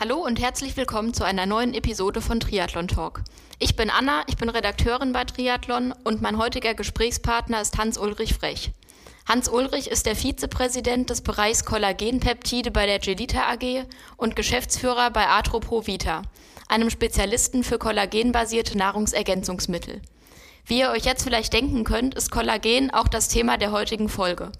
Hallo und herzlich willkommen zu einer neuen Episode von Triathlon Talk. Ich bin Anna, ich bin Redakteurin bei Triathlon und mein heutiger Gesprächspartner ist Hans-Ulrich Frech. Hans-Ulrich ist der Vizepräsident des Bereichs Kollagenpeptide bei der Gelita AG und Geschäftsführer bei Atropro Vita, einem Spezialisten für kollagenbasierte Nahrungsergänzungsmittel. Wie ihr euch jetzt vielleicht denken könnt, ist Kollagen auch das Thema der heutigen Folge.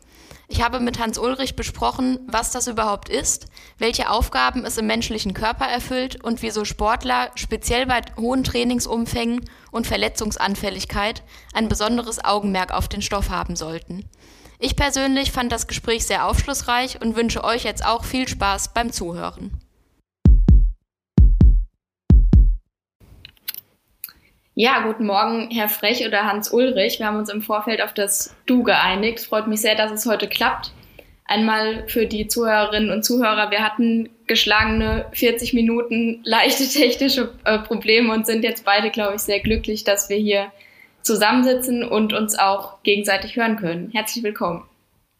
Ich habe mit Hans Ulrich besprochen, was das überhaupt ist, welche Aufgaben es im menschlichen Körper erfüllt und wieso Sportler speziell bei hohen Trainingsumfängen und Verletzungsanfälligkeit ein besonderes Augenmerk auf den Stoff haben sollten. Ich persönlich fand das Gespräch sehr aufschlussreich und wünsche euch jetzt auch viel Spaß beim Zuhören. Ja, guten Morgen, Herr Frech oder Hans Ulrich. Wir haben uns im Vorfeld auf das Du geeinigt. Freut mich sehr, dass es heute klappt. Einmal für die Zuhörerinnen und Zuhörer. Wir hatten geschlagene 40 Minuten leichte technische äh, Probleme und sind jetzt beide, glaube ich, sehr glücklich, dass wir hier zusammensitzen und uns auch gegenseitig hören können. Herzlich willkommen.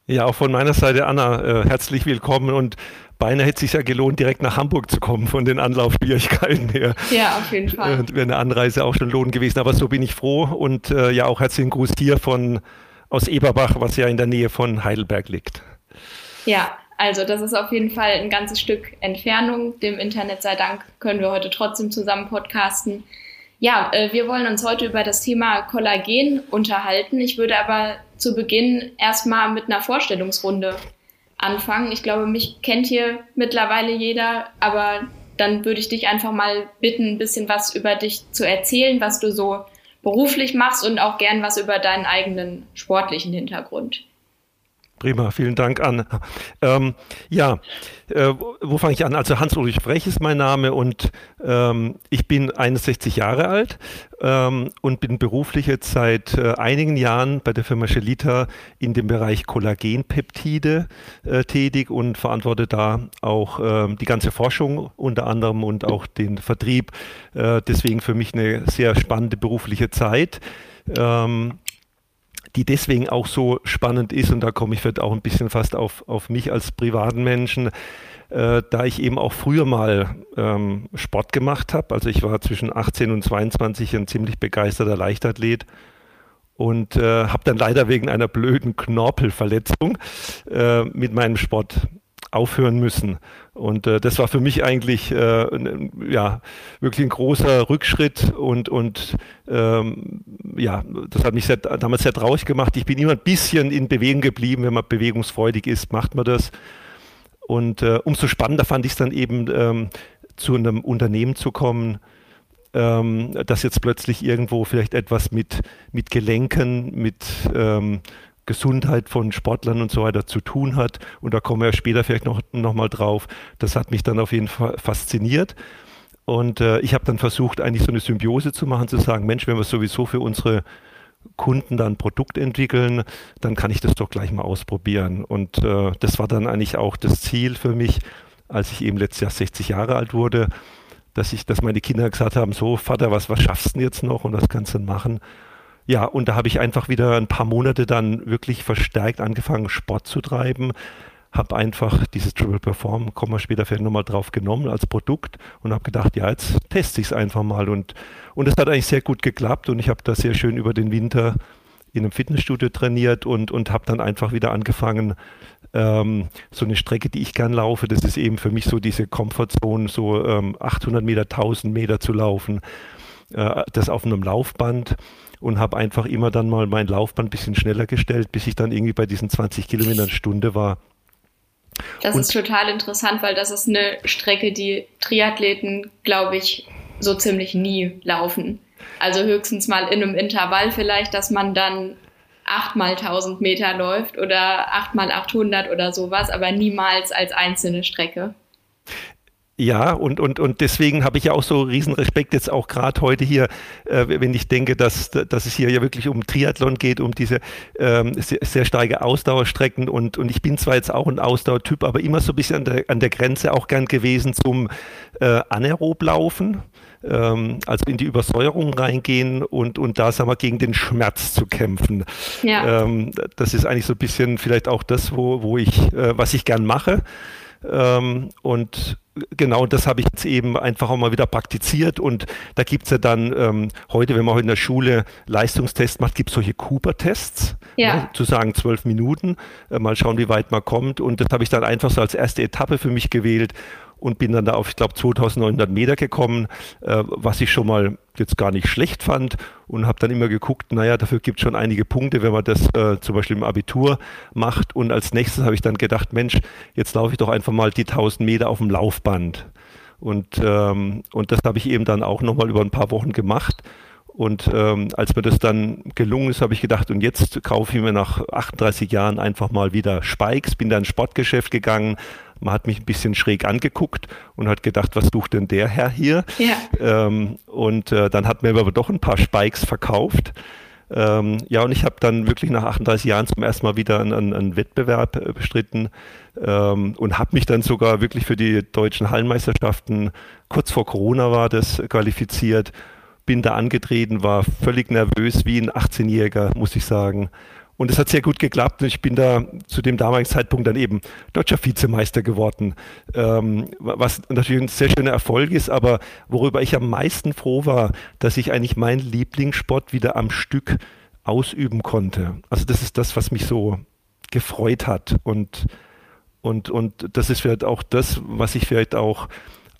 Ja, auch von meiner Seite, Anna, äh, herzlich willkommen und beinahe hätte es sich ja gelohnt, direkt nach Hamburg zu kommen von den Anlaufschwierigkeiten her. Ja, auf jeden Fall. Wäre eine Anreise auch schon lohn gewesen, aber so bin ich froh und äh, ja auch herzlichen Gruß hier von aus Eberbach, was ja in der Nähe von Heidelberg liegt. Ja, also das ist auf jeden Fall ein ganzes Stück Entfernung. Dem Internet sei Dank können wir heute trotzdem zusammen podcasten. Ja, äh, wir wollen uns heute über das Thema Kollagen unterhalten. Ich würde aber zu Beginn erstmal mit einer Vorstellungsrunde anfangen. Ich glaube, mich kennt hier mittlerweile jeder, aber dann würde ich dich einfach mal bitten, ein bisschen was über dich zu erzählen, was du so beruflich machst und auch gern was über deinen eigenen sportlichen Hintergrund. Prima, vielen Dank an. Ähm, ja, äh, wo fange ich an? Also Hans-Ulrich Frech ist mein Name und ähm, ich bin 61 Jahre alt ähm, und bin beruflich jetzt seit äh, einigen Jahren bei der Firma Shelita in dem Bereich Kollagenpeptide äh, tätig und verantworte da auch ähm, die ganze Forschung unter anderem und auch den Vertrieb. Äh, deswegen für mich eine sehr spannende berufliche Zeit. Ähm, die deswegen auch so spannend ist, und da komme ich vielleicht auch ein bisschen fast auf, auf mich als privaten Menschen, äh, da ich eben auch früher mal ähm, Sport gemacht habe. Also ich war zwischen 18 und 22 ein ziemlich begeisterter Leichtathlet und äh, habe dann leider wegen einer blöden Knorpelverletzung äh, mit meinem Sport aufhören müssen. Und äh, das war für mich eigentlich äh, ja wirklich ein großer Rückschritt und und ähm, ja, das hat mich sehr, damals sehr traurig gemacht. Ich bin immer ein bisschen in Bewegung geblieben, wenn man bewegungsfreudig ist, macht man das. Und äh, umso spannender fand ich es dann eben, ähm, zu einem Unternehmen zu kommen, ähm, das jetzt plötzlich irgendwo vielleicht etwas mit, mit Gelenken, mit ähm, Gesundheit von Sportlern und so weiter zu tun hat. Und da kommen wir später vielleicht noch, noch mal drauf. Das hat mich dann auf jeden Fall fasziniert. Und äh, ich habe dann versucht, eigentlich so eine Symbiose zu machen, zu sagen, Mensch, wenn wir sowieso für unsere Kunden dann Produkt entwickeln, dann kann ich das doch gleich mal ausprobieren. Und äh, das war dann eigentlich auch das Ziel für mich, als ich eben letztes Jahr 60 Jahre alt wurde, dass ich, dass meine Kinder gesagt haben, so Vater, was, was schaffst du denn jetzt noch und was kannst du denn machen? Ja, und da habe ich einfach wieder ein paar Monate dann wirklich verstärkt angefangen, Sport zu treiben. Habe einfach dieses Triple Perform, kommen wir später vielleicht nochmal drauf genommen als Produkt und habe gedacht, ja, jetzt teste ich es einfach mal. Und, und es hat eigentlich sehr gut geklappt und ich habe da sehr schön über den Winter in einem Fitnessstudio trainiert und, und habe dann einfach wieder angefangen, ähm, so eine Strecke, die ich gern laufe, das ist eben für mich so diese Comfortzone, so ähm, 800 Meter, 1000 Meter zu laufen, äh, das auf einem Laufband und habe einfach immer dann mal mein Laufband ein bisschen schneller gestellt, bis ich dann irgendwie bei diesen 20 Kilometern Stunde war. Das und ist total interessant, weil das ist eine Strecke, die Triathleten, glaube ich, so ziemlich nie laufen. Also höchstens mal in einem Intervall vielleicht, dass man dann 8 mal 1000 Meter läuft oder 8 mal 800 oder sowas, aber niemals als einzelne Strecke. Ja, und, und, und deswegen habe ich ja auch so riesen Respekt jetzt auch gerade heute hier, äh, wenn ich denke, dass, dass es hier ja wirklich um Triathlon geht, um diese ähm, sehr, sehr starke Ausdauerstrecken und, und ich bin zwar jetzt auch ein Ausdauertyp, aber immer so ein bisschen an der, an der Grenze auch gern gewesen zum äh, Anaeroblaufen, ähm, also in die Übersäuerung reingehen und, und da, sagen wir, gegen den Schmerz zu kämpfen. Ja. Ähm, das ist eigentlich so ein bisschen vielleicht auch das, wo, wo ich, äh, was ich gern mache. Ähm, und genau das habe ich jetzt eben einfach auch mal wieder praktiziert. Und da gibt es ja dann ähm, heute, wenn man heute in der Schule Leistungstests macht, gibt es solche Cooper-Tests, ja. ne, zu sagen zwölf Minuten, äh, mal schauen, wie weit man kommt. Und das habe ich dann einfach so als erste Etappe für mich gewählt und bin dann da auf, ich glaube, 2900 Meter gekommen, äh, was ich schon mal jetzt gar nicht schlecht fand und habe dann immer geguckt, naja, dafür gibt es schon einige Punkte, wenn man das äh, zum Beispiel im Abitur macht. Und als nächstes habe ich dann gedacht, Mensch, jetzt laufe ich doch einfach mal die 1000 Meter auf dem Laufband. Und, ähm, und das habe ich eben dann auch nochmal über ein paar Wochen gemacht. Und ähm, als mir das dann gelungen ist, habe ich gedacht, und jetzt kaufe ich mir nach 38 Jahren einfach mal wieder Spikes, bin da ins Sportgeschäft gegangen, man hat mich ein bisschen schräg angeguckt und hat gedacht, was sucht denn der Herr hier? Ja. Ähm, und äh, dann hat mir aber doch ein paar Spikes verkauft. Ähm, ja, und ich habe dann wirklich nach 38 Jahren zum ersten Mal wieder einen, einen Wettbewerb äh, bestritten ähm, und habe mich dann sogar wirklich für die deutschen Hallenmeisterschaften, kurz vor Corona war das, qualifiziert. Bin da angetreten, war völlig nervös wie ein 18-Jähriger, muss ich sagen. Und es hat sehr gut geklappt. Ich bin da zu dem damaligen Zeitpunkt dann eben deutscher Vizemeister geworden, ähm, was natürlich ein sehr schöner Erfolg ist, aber worüber ich am meisten froh war, dass ich eigentlich meinen Lieblingssport wieder am Stück ausüben konnte. Also das ist das, was mich so gefreut hat und und, und das ist vielleicht auch das, was ich vielleicht auch,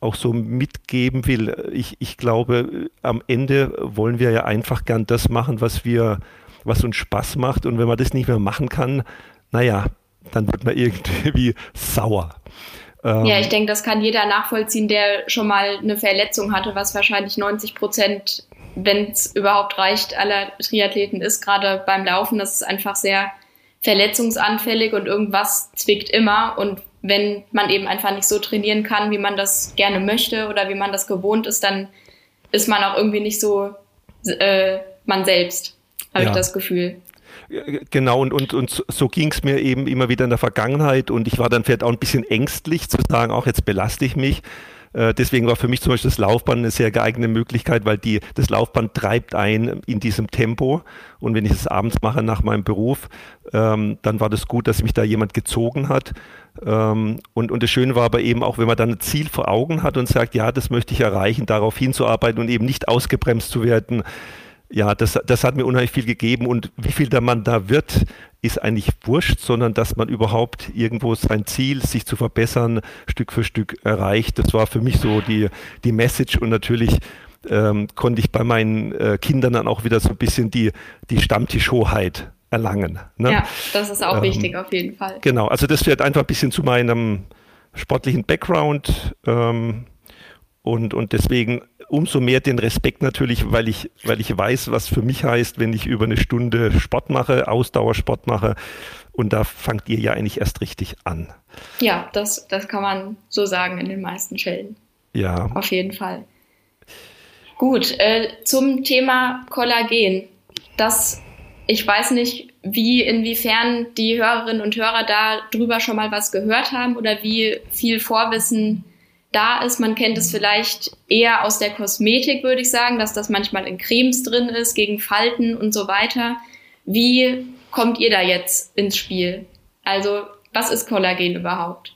auch so mitgeben will. Ich, ich glaube, am Ende wollen wir ja einfach gern das machen, was wir, was uns Spaß macht. Und wenn man das nicht mehr machen kann, naja, dann wird man irgendwie sauer. Ähm, ja, ich denke, das kann jeder nachvollziehen, der schon mal eine Verletzung hatte, was wahrscheinlich 90 Prozent, wenn es überhaupt reicht, aller Triathleten ist, gerade beim Laufen. Das ist einfach sehr verletzungsanfällig und irgendwas zwickt immer. Und wenn man eben einfach nicht so trainieren kann, wie man das gerne möchte oder wie man das gewohnt ist, dann ist man auch irgendwie nicht so äh, man selbst habe ja. ich das Gefühl. Genau, und, und, und so ging es mir eben immer wieder in der Vergangenheit und ich war dann vielleicht auch ein bisschen ängstlich zu sagen, auch jetzt belaste ich mich. Äh, deswegen war für mich zum Beispiel das Laufband eine sehr geeignete Möglichkeit, weil die, das Laufband treibt ein in diesem Tempo. Und wenn ich es abends mache nach meinem Beruf, ähm, dann war das gut, dass mich da jemand gezogen hat. Ähm, und, und das Schöne war aber eben auch, wenn man dann ein Ziel vor Augen hat und sagt, ja, das möchte ich erreichen, darauf hinzuarbeiten und eben nicht ausgebremst zu werden ja, das, das hat mir unheimlich viel gegeben und wie viel der Mann da wird, ist eigentlich wurscht, sondern dass man überhaupt irgendwo sein Ziel, sich zu verbessern, Stück für Stück erreicht. Das war für mich so die, die Message und natürlich ähm, konnte ich bei meinen äh, Kindern dann auch wieder so ein bisschen die, die Stammtischhoheit erlangen. Ne? Ja, das ist auch ähm, wichtig auf jeden Fall. Genau, also das wird einfach ein bisschen zu meinem sportlichen Background ähm, und, und deswegen umso mehr den Respekt natürlich, weil ich, weil ich weiß, was für mich heißt, wenn ich über eine Stunde Sport mache, Ausdauersport mache. Und da fangt ihr ja eigentlich erst richtig an. Ja, das, das kann man so sagen in den meisten Fällen. Ja. Auf jeden Fall. Gut, äh, zum Thema Kollagen. Das, ich weiß nicht, wie, inwiefern die Hörerinnen und Hörer da drüber schon mal was gehört haben oder wie viel Vorwissen da ist. Man kennt es vielleicht eher aus der Kosmetik, würde ich sagen, dass das manchmal in Cremes drin ist, gegen Falten und so weiter. Wie kommt ihr da jetzt ins Spiel? Also, was ist Kollagen überhaupt?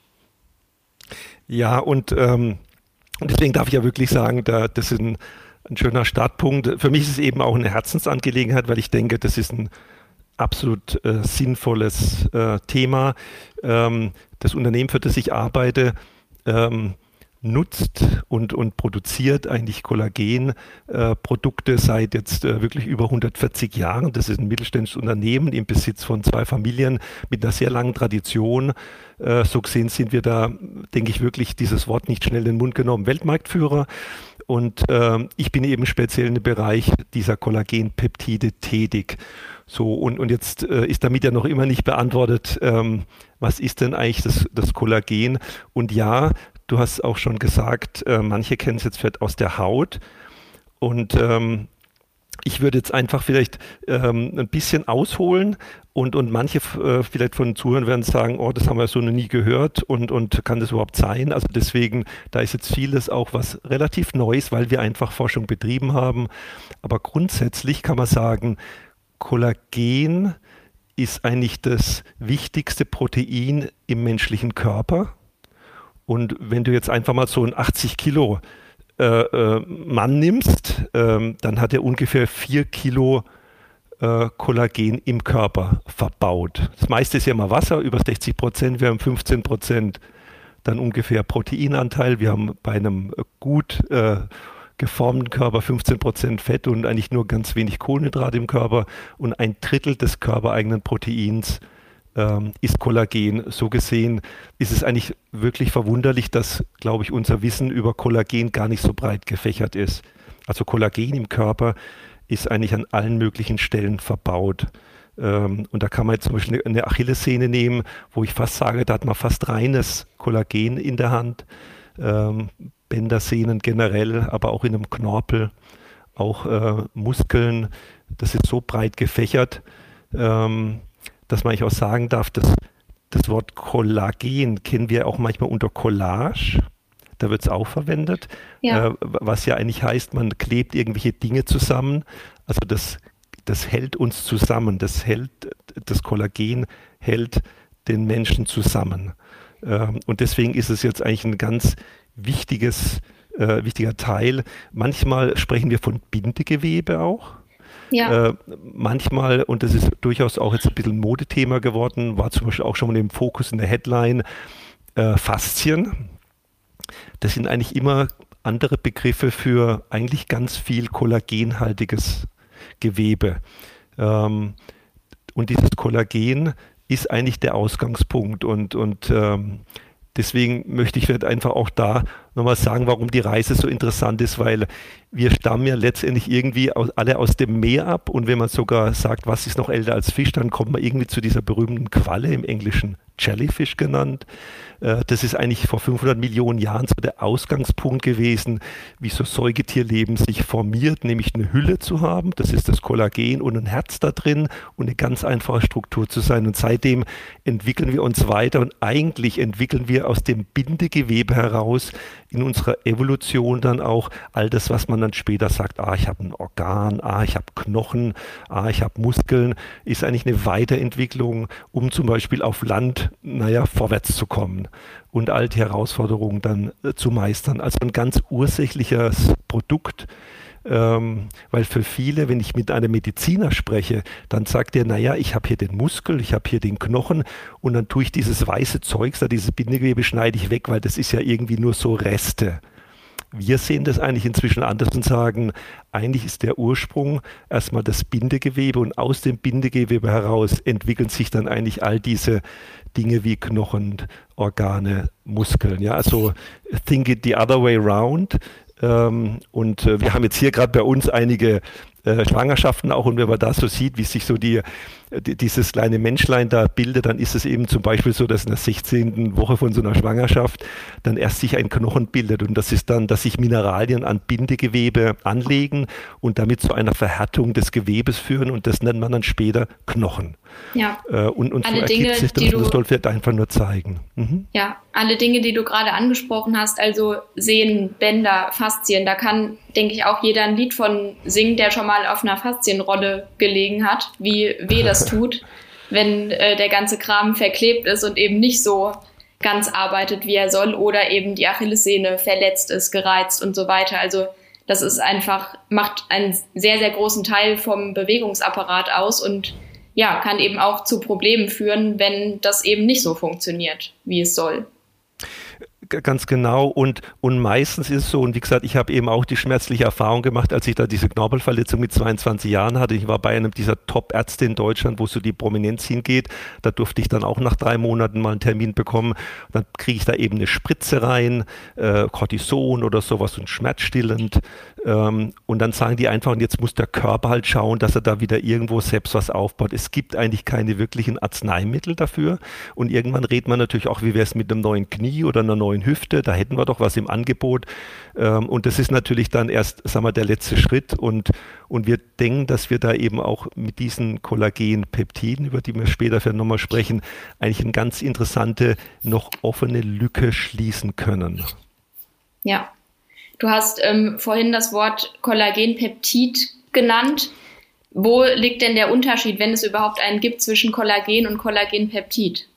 Ja, und ähm, deswegen darf ich ja wirklich sagen, da, das ist ein, ein schöner Startpunkt. Für mich ist es eben auch eine Herzensangelegenheit, weil ich denke, das ist ein absolut äh, sinnvolles äh, Thema. Ähm, das Unternehmen, für das ich arbeite, ähm, nutzt und, und produziert eigentlich Kollagenprodukte äh, seit jetzt äh, wirklich über 140 Jahren. Das ist ein mittelständisches Unternehmen im Besitz von zwei Familien mit einer sehr langen Tradition. Äh, so gesehen sind wir da, denke ich, wirklich dieses Wort nicht schnell in den Mund genommen, Weltmarktführer. Und äh, ich bin eben speziell im Bereich dieser Kollagenpeptide tätig. So, und, und jetzt äh, ist damit ja noch immer nicht beantwortet, ähm, was ist denn eigentlich das, das Kollagen? Und ja, Du hast auch schon gesagt, äh, manche kennen es jetzt vielleicht aus der Haut. Und ähm, ich würde jetzt einfach vielleicht ähm, ein bisschen ausholen und, und manche äh, vielleicht von Zuhörern werden sagen, oh, das haben wir so noch nie gehört und, und kann das überhaupt sein? Also deswegen, da ist jetzt vieles auch was relativ Neues, weil wir einfach Forschung betrieben haben. Aber grundsätzlich kann man sagen, Kollagen ist eigentlich das wichtigste Protein im menschlichen Körper und wenn du jetzt einfach mal so einen 80 Kilo äh, äh, Mann nimmst, äh, dann hat er ungefähr 4 Kilo äh, Kollagen im Körper verbaut. Das meiste ist ja immer Wasser, über 60 Prozent, wir haben 15 Prozent dann ungefähr Proteinanteil. Wir haben bei einem gut äh, geformten Körper 15 Prozent Fett und eigentlich nur ganz wenig Kohlenhydrate im Körper und ein Drittel des körpereigenen Proteins ähm, ist Kollagen. So gesehen ist es eigentlich wirklich verwunderlich, dass, glaube ich, unser Wissen über Kollagen gar nicht so breit gefächert ist. Also Kollagen im Körper ist eigentlich an allen möglichen Stellen verbaut. Ähm, und da kann man jetzt zum Beispiel eine Achillessehne nehmen, wo ich fast sage, da hat man fast reines Kollagen in der Hand. Ähm, Bändersehnen generell, aber auch in einem Knorpel, auch äh, Muskeln. Das ist so breit gefächert, ähm, dass man auch sagen darf, dass das Wort Kollagen kennen wir auch manchmal unter Collage. Da wird es auch verwendet, ja. äh, was ja eigentlich heißt, man klebt irgendwelche Dinge zusammen. Also das, das hält uns zusammen, das hält, das Kollagen hält den Menschen zusammen. Ähm, und deswegen ist es jetzt eigentlich ein ganz wichtiges, äh, wichtiger Teil. Manchmal sprechen wir von Bindegewebe auch. Ja. Äh, manchmal, und das ist durchaus auch jetzt ein bisschen Modethema geworden, war zum Beispiel auch schon mal im Fokus in der Headline, äh, Faszien. Das sind eigentlich immer andere Begriffe für eigentlich ganz viel kollagenhaltiges Gewebe. Ähm, und dieses Kollagen ist eigentlich der Ausgangspunkt und, und ähm, deswegen möchte ich vielleicht einfach auch da nochmal sagen, warum die Reise so interessant ist, weil wir stammen ja letztendlich irgendwie aus, alle aus dem Meer ab und wenn man sogar sagt, was ist noch älter als Fisch, dann kommt man irgendwie zu dieser berühmten Qualle im Englischen Jellyfish genannt. Äh, das ist eigentlich vor 500 Millionen Jahren so der Ausgangspunkt gewesen, wie so Säugetierleben sich formiert, nämlich eine Hülle zu haben, das ist das Kollagen und ein Herz da drin und eine ganz einfache Struktur zu sein. Und seitdem entwickeln wir uns weiter und eigentlich entwickeln wir aus dem Bindegewebe heraus in unserer Evolution dann auch all das, was man dann später sagt, ah, ich habe ein Organ, ah, ich habe Knochen, ah, ich habe Muskeln, ist eigentlich eine Weiterentwicklung, um zum Beispiel auf Land, naja, vorwärts zu kommen und all die Herausforderungen dann äh, zu meistern. Also ein ganz ursächliches Produkt ähm, weil für viele, wenn ich mit einem Mediziner spreche, dann sagt er, naja, ich habe hier den Muskel, ich habe hier den Knochen und dann tue ich dieses weiße Zeugs, dieses Bindegewebe schneide ich weg, weil das ist ja irgendwie nur so Reste. Wir sehen das eigentlich inzwischen anders und sagen, eigentlich ist der Ursprung erstmal das Bindegewebe und aus dem Bindegewebe heraus entwickeln sich dann eigentlich all diese Dinge wie Knochen, Organe, Muskeln. Ja, also think it the other way round. Ähm, und äh, wir haben jetzt hier gerade bei uns einige äh, Schwangerschaften auch. Und wenn man da so sieht, wie sich so die, die, dieses kleine Menschlein da bildet, dann ist es eben zum Beispiel so, dass in der 16. Woche von so einer Schwangerschaft dann erst sich ein Knochen bildet und das ist dann, dass sich Mineralien an Bindegewebe anlegen und damit zu einer Verhärtung des Gewebes führen und das nennt man dann später Knochen. Ja. Äh, und, und alle so Dinge, sich das, die du, das soll vielleicht einfach nur zeigen. Mhm. Ja, alle Dinge, die du gerade angesprochen hast, also Sehnen, Bänder, Faszien, da kann, denke ich, auch jeder ein Lied von singen, der schon mal auf einer Faszienrolle gelegen hat, wie weh das tut, wenn äh, der ganze Kram verklebt ist und eben nicht so ganz arbeitet, wie er soll, oder eben die Achillessehne verletzt ist, gereizt und so weiter. Also das ist einfach, macht einen sehr, sehr großen Teil vom Bewegungsapparat aus und ja, kann eben auch zu Problemen führen, wenn das eben nicht so funktioniert, wie es soll. Ganz genau. Und, und meistens ist es so, und wie gesagt, ich habe eben auch die schmerzliche Erfahrung gemacht, als ich da diese Knorpelverletzung mit 22 Jahren hatte. Ich war bei einem dieser Top-Ärzte in Deutschland, wo so die Prominenz hingeht. Da durfte ich dann auch nach drei Monaten mal einen Termin bekommen. Dann kriege ich da eben eine Spritze rein, äh, Cortison oder sowas und schmerzstillend. Ähm, und dann sagen die einfach, und jetzt muss der Körper halt schauen, dass er da wieder irgendwo selbst was aufbaut. Es gibt eigentlich keine wirklichen Arzneimittel dafür. Und irgendwann redet man natürlich auch, wie wäre es mit einem neuen Knie oder einer neuen Hüfte, da hätten wir doch was im Angebot. Ähm, und das ist natürlich dann erst, sagen wir, der letzte Schritt. Und, und wir denken, dass wir da eben auch mit diesen Kollagenpeptiden, über die wir später vielleicht nochmal sprechen, eigentlich eine ganz interessante, noch offene Lücke schließen können. Ja. Du hast ähm, vorhin das Wort Kollagenpeptid genannt. Wo liegt denn der Unterschied, wenn es überhaupt einen gibt, zwischen Kollagen und Kollagenpeptid?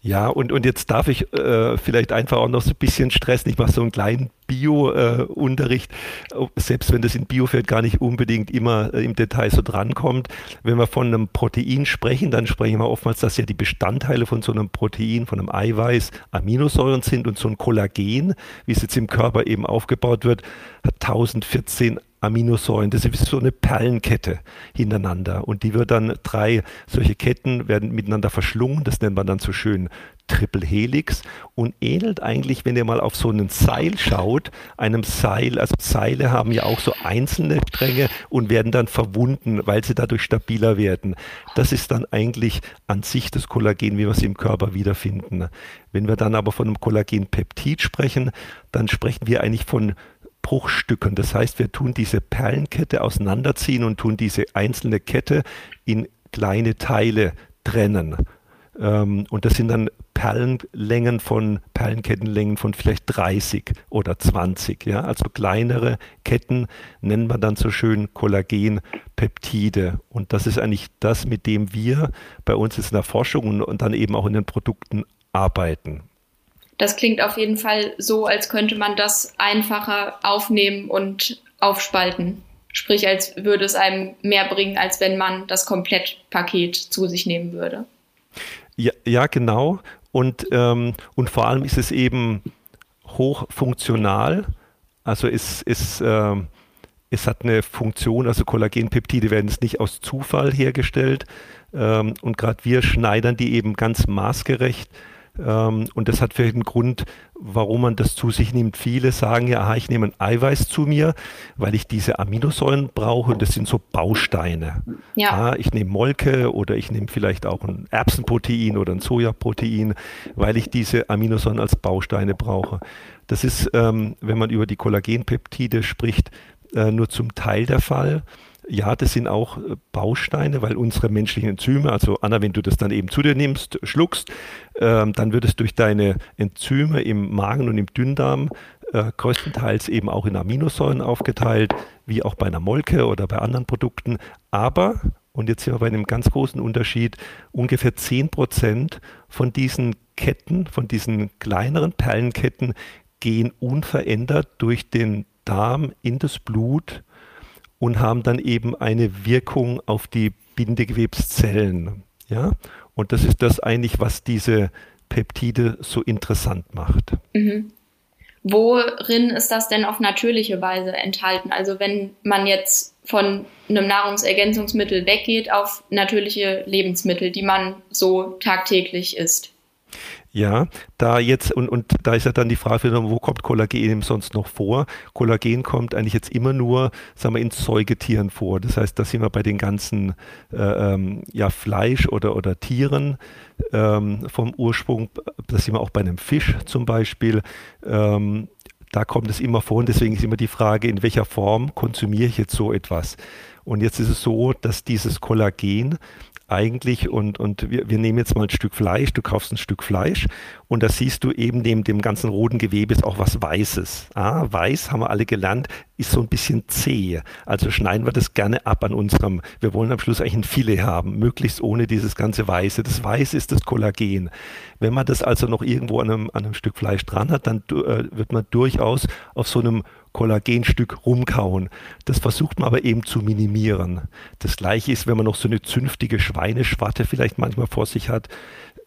Ja, und, und jetzt darf ich äh, vielleicht einfach auch noch so ein bisschen stressen. Ich mache so einen kleinen Bio-Unterricht, äh, selbst wenn das in Biofeld gar nicht unbedingt immer äh, im Detail so drankommt. Wenn wir von einem Protein sprechen, dann sprechen wir oftmals, dass ja die Bestandteile von so einem Protein, von einem Eiweiß, Aminosäuren sind und so ein Kollagen, wie es jetzt im Körper eben aufgebaut wird, hat 1014 Aminosäuren. Das ist so eine Perlenkette hintereinander. Und die wird dann drei solche Ketten werden miteinander verschlungen. Das nennt man dann so schön Triple Helix und ähnelt eigentlich, wenn ihr mal auf so einen Seil schaut, einem Seil. Also Seile haben ja auch so einzelne Stränge und werden dann verwunden, weil sie dadurch stabiler werden. Das ist dann eigentlich an sich das Kollagen, wie wir es im Körper wiederfinden. Wenn wir dann aber von einem Kollagenpeptid sprechen, dann sprechen wir eigentlich von Bruchstücken. Das heißt, wir tun diese Perlenkette auseinanderziehen und tun diese einzelne Kette in kleine Teile trennen. Ähm, und das sind dann Perlenlängen von Perlenkettenlängen von vielleicht 30 oder 20. Ja? Also kleinere Ketten nennen wir dann so schön Kollagenpeptide. Und das ist eigentlich das, mit dem wir bei uns in der Forschung und dann eben auch in den Produkten arbeiten das klingt auf jeden Fall so, als könnte man das einfacher aufnehmen und aufspalten. Sprich, als würde es einem mehr bringen, als wenn man das Komplettpaket zu sich nehmen würde. Ja, ja genau. Und, ähm, und vor allem ist es eben hochfunktional. Also es, es, äh, es hat eine Funktion, also Kollagenpeptide werden es nicht aus Zufall hergestellt. Ähm, und gerade wir schneidern die eben ganz maßgerecht und das hat vielleicht einen Grund, warum man das zu sich nimmt. Viele sagen ja, aha, ich nehme ein Eiweiß zu mir, weil ich diese Aminosäuren brauche und das sind so Bausteine. Ja. ja ich nehme Molke oder ich nehme vielleicht auch ein Erbsenprotein oder ein Sojaprotein, weil ich diese Aminosäuren als Bausteine brauche. Das ist, ähm, wenn man über die Kollagenpeptide spricht, äh, nur zum Teil der Fall ja, das sind auch äh, Bausteine, weil unsere menschlichen Enzyme, also Anna, wenn du das dann eben zu dir nimmst, schluckst, ähm, dann wird es durch deine Enzyme im Magen und im Dünndarm äh, größtenteils eben auch in Aminosäuren aufgeteilt, wie auch bei einer Molke oder bei anderen Produkten. Aber, und jetzt sind wir bei einem ganz großen Unterschied, ungefähr 10 Prozent von diesen Ketten, von diesen kleineren Perlenketten, gehen unverändert durch den Darm in das Blut und haben dann eben eine Wirkung auf die Bindegewebszellen. Ja? Und das ist das eigentlich, was diese Peptide so interessant macht. Mhm. Worin ist das denn auf natürliche Weise enthalten? Also wenn man jetzt von einem Nahrungsergänzungsmittel weggeht auf natürliche Lebensmittel, die man so tagtäglich isst. Ja, da jetzt, und, und da ist ja dann die Frage, wo kommt Kollagen sonst noch vor? Kollagen kommt eigentlich jetzt immer nur, sagen wir, in Säugetieren vor. Das heißt, da sind wir bei den ganzen äh, ähm, ja, Fleisch oder, oder Tieren ähm, vom Ursprung. Da sind wir auch bei einem Fisch zum Beispiel. Ähm, da kommt es immer vor und deswegen ist immer die Frage, in welcher Form konsumiere ich jetzt so etwas? Und jetzt ist es so, dass dieses Kollagen eigentlich und, und wir, wir nehmen jetzt mal ein Stück Fleisch, du kaufst ein Stück Fleisch und da siehst du eben neben dem ganzen roten Gewebe ist auch was Weißes. Ah, weiß haben wir alle gelernt, ist so ein bisschen zäh. Also schneiden wir das gerne ab an unserem, wir wollen am Schluss eigentlich ein Filet haben, möglichst ohne dieses ganze Weiße. Das Weiße ist das Kollagen. Wenn man das also noch irgendwo an einem, an einem Stück Fleisch dran hat, dann äh, wird man durchaus auf so einem Kollagenstück rumkauen. Das versucht man aber eben zu minimieren. Das gleiche ist, wenn man noch so eine zünftige Schweineschwarte vielleicht manchmal vor sich hat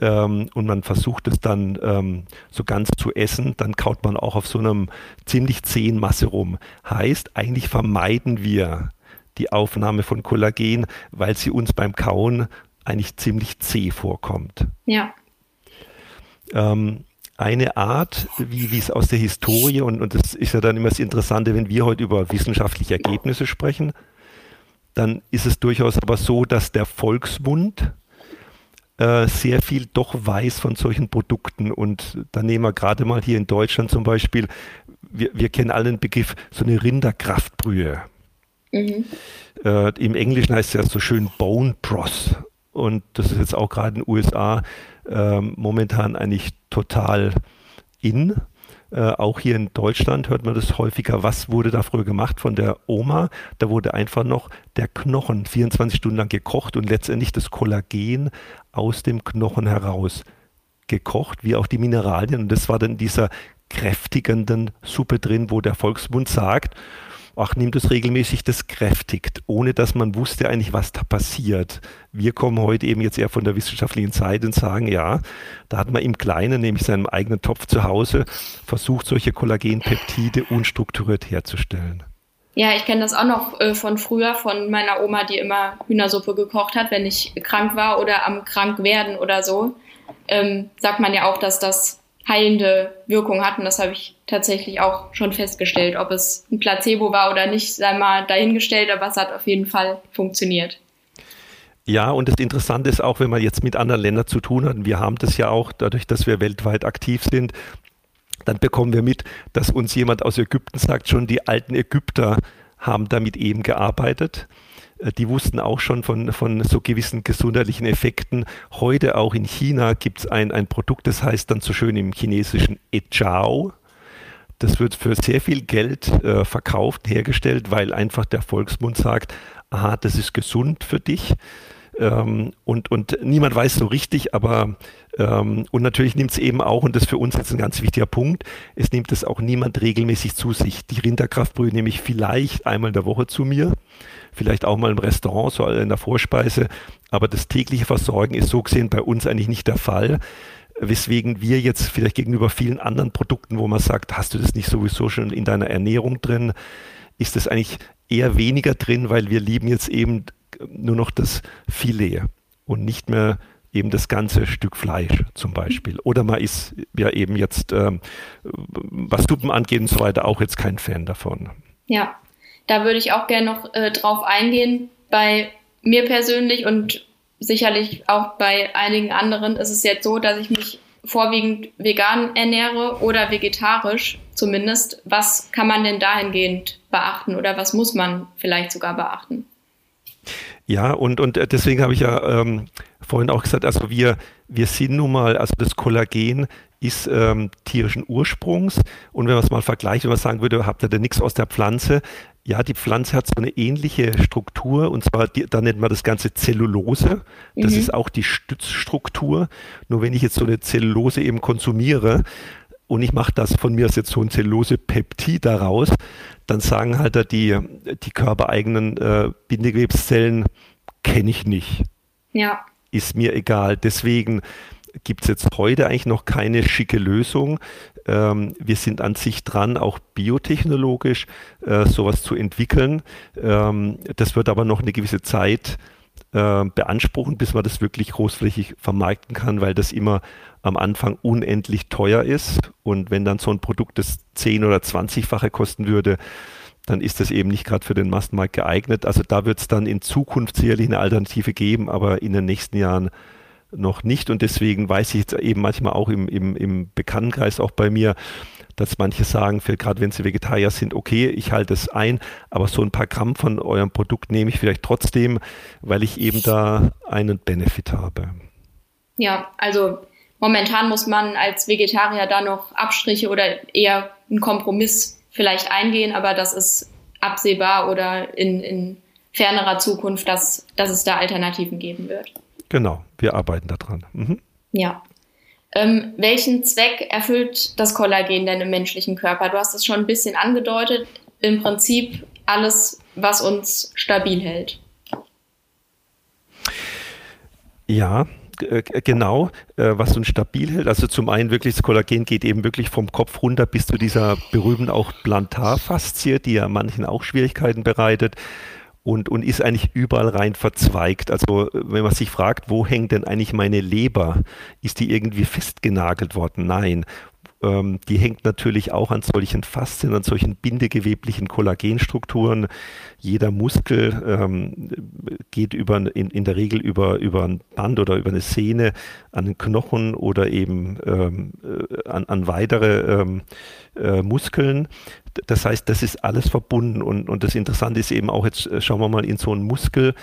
ähm, und man versucht es dann ähm, so ganz zu essen, dann kaut man auch auf so einem ziemlich zähen Masse rum. Heißt, eigentlich vermeiden wir die Aufnahme von Kollagen, weil sie uns beim Kauen eigentlich ziemlich zäh vorkommt. Ja. Ähm, eine Art, wie, es aus der Historie, und, und das ist ja dann immer das Interessante, wenn wir heute über wissenschaftliche Ergebnisse sprechen, dann ist es durchaus aber so, dass der Volksmund äh, sehr viel doch weiß von solchen Produkten. Und da nehmen wir gerade mal hier in Deutschland zum Beispiel, wir, wir kennen alle den Begriff, so eine Rinderkraftbrühe. Mhm. Äh, Im Englischen heißt es ja so schön Bone Broth. Und das ist jetzt auch gerade in den USA äh, momentan eigentlich total in. Äh, auch hier in Deutschland hört man das häufiger. Was wurde da früher gemacht von der Oma? Da wurde einfach noch der Knochen 24 Stunden lang gekocht und letztendlich das Kollagen aus dem Knochen heraus gekocht, wie auch die Mineralien. Und das war dann dieser kräftigenden Suppe drin, wo der Volksmund sagt, ach, nimm das regelmäßig, das kräftigt, ohne dass man wusste eigentlich, was da passiert. Wir kommen heute eben jetzt eher von der wissenschaftlichen Seite und sagen, ja, da hat man im Kleinen, nämlich seinem eigenen Topf zu Hause, versucht, solche Kollagenpeptide unstrukturiert herzustellen. Ja, ich kenne das auch noch äh, von früher, von meiner Oma, die immer Hühnersuppe gekocht hat, wenn ich krank war oder am krank werden oder so. Ähm, sagt man ja auch, dass das heilende Wirkung hatten. Das habe ich tatsächlich auch schon festgestellt. Ob es ein Placebo war oder nicht, sei mal dahingestellt, aber es hat auf jeden Fall funktioniert. Ja, und das Interessante ist auch, wenn man jetzt mit anderen Ländern zu tun hat, wir haben das ja auch dadurch, dass wir weltweit aktiv sind, dann bekommen wir mit, dass uns jemand aus Ägypten sagt, schon die alten Ägypter haben damit eben gearbeitet. Äh, die wussten auch schon von, von so gewissen gesundheitlichen Effekten. Heute auch in China gibt es ein, ein Produkt, das heißt dann so schön im chinesischen Echao. Das wird für sehr viel Geld äh, verkauft, hergestellt, weil einfach der Volksmund sagt, aha, das ist gesund für dich. Ähm, und, und niemand weiß so richtig, aber ähm, und natürlich nimmt es eben auch, und das ist für uns jetzt ein ganz wichtiger Punkt, es nimmt es auch niemand regelmäßig zu sich. Die Rinderkraftbrühe nehme ich vielleicht einmal in der Woche zu mir vielleicht auch mal im Restaurant, so in der Vorspeise. Aber das tägliche Versorgen ist so gesehen bei uns eigentlich nicht der Fall. Weswegen wir jetzt vielleicht gegenüber vielen anderen Produkten, wo man sagt, hast du das nicht sowieso schon in deiner Ernährung drin, ist das eigentlich eher weniger drin, weil wir lieben jetzt eben nur noch das Filet und nicht mehr eben das ganze Stück Fleisch zum Beispiel. Oder man ist ja eben jetzt, ähm, was Suppen angeht und so weiter, auch jetzt kein Fan davon. Ja, da würde ich auch gerne noch äh, drauf eingehen. Bei mir persönlich und sicherlich auch bei einigen anderen ist es jetzt so, dass ich mich vorwiegend vegan ernähre oder vegetarisch zumindest. Was kann man denn dahingehend beachten oder was muss man vielleicht sogar beachten? Ja, und, und deswegen habe ich ja ähm, vorhin auch gesagt, also wir, wir sind nun mal, also das Kollagen ist ähm, tierischen Ursprungs. Und wenn man es mal vergleicht, wenn man sagen würde, habt ihr denn nichts aus der Pflanze, ja, die Pflanze hat so eine ähnliche Struktur und zwar, die, da nennt man das Ganze Zellulose. Das mhm. ist auch die Stützstruktur. Nur wenn ich jetzt so eine Zellulose eben konsumiere und ich mache das von mir aus jetzt so ein Zellulose-Peptid daraus, dann sagen halt da die, die körpereigenen äh, Bindegewebszellen, kenne ich nicht. Ja. Ist mir egal. Deswegen gibt es jetzt heute eigentlich noch keine schicke Lösung. Ähm, wir sind an sich dran, auch biotechnologisch äh, sowas zu entwickeln. Ähm, das wird aber noch eine gewisse Zeit äh, beanspruchen, bis man das wirklich großflächig vermarkten kann, weil das immer am Anfang unendlich teuer ist. Und wenn dann so ein Produkt das 10 oder 20-fache kosten würde, dann ist das eben nicht gerade für den Massenmarkt geeignet. Also da wird es dann in Zukunft sicherlich eine Alternative geben, aber in den nächsten Jahren noch nicht. Und deswegen weiß ich jetzt eben manchmal auch im, im, im Bekanntenkreis, auch bei mir, dass manche sagen, gerade wenn sie Vegetarier sind, okay, ich halte es ein, aber so ein paar Gramm von eurem Produkt nehme ich vielleicht trotzdem, weil ich eben da einen Benefit habe. Ja, also momentan muss man als Vegetarier da noch Abstriche oder eher einen Kompromiss vielleicht eingehen, aber das ist absehbar oder in, in fernerer Zukunft, dass, dass es da Alternativen geben wird. Genau, wir arbeiten daran. Mhm. Ja. Ähm, welchen Zweck erfüllt das Kollagen denn im menschlichen Körper? Du hast es schon ein bisschen angedeutet. Im Prinzip alles, was uns stabil hält. Ja, äh, genau, äh, was uns stabil hält. Also zum einen wirklich, das Kollagen geht eben wirklich vom Kopf runter bis zu dieser berühmten auch Plantarfaszie, die ja manchen auch Schwierigkeiten bereitet und, und ist eigentlich überall rein verzweigt. Also wenn man sich fragt, wo hängt denn eigentlich meine Leber? Ist die irgendwie festgenagelt worden? Nein. Ähm, die hängt natürlich auch an solchen Faszien, an solchen bindegeweblichen Kollagenstrukturen. Jeder Muskel ähm, geht über, in, in der Regel über, über ein Band oder über eine Sehne an den Knochen oder eben ähm, äh, an, an weitere ähm, äh, Muskeln. Das heißt, das ist alles verbunden und, und das Interessante ist eben auch, jetzt äh, schauen wir mal in so einen Muskel,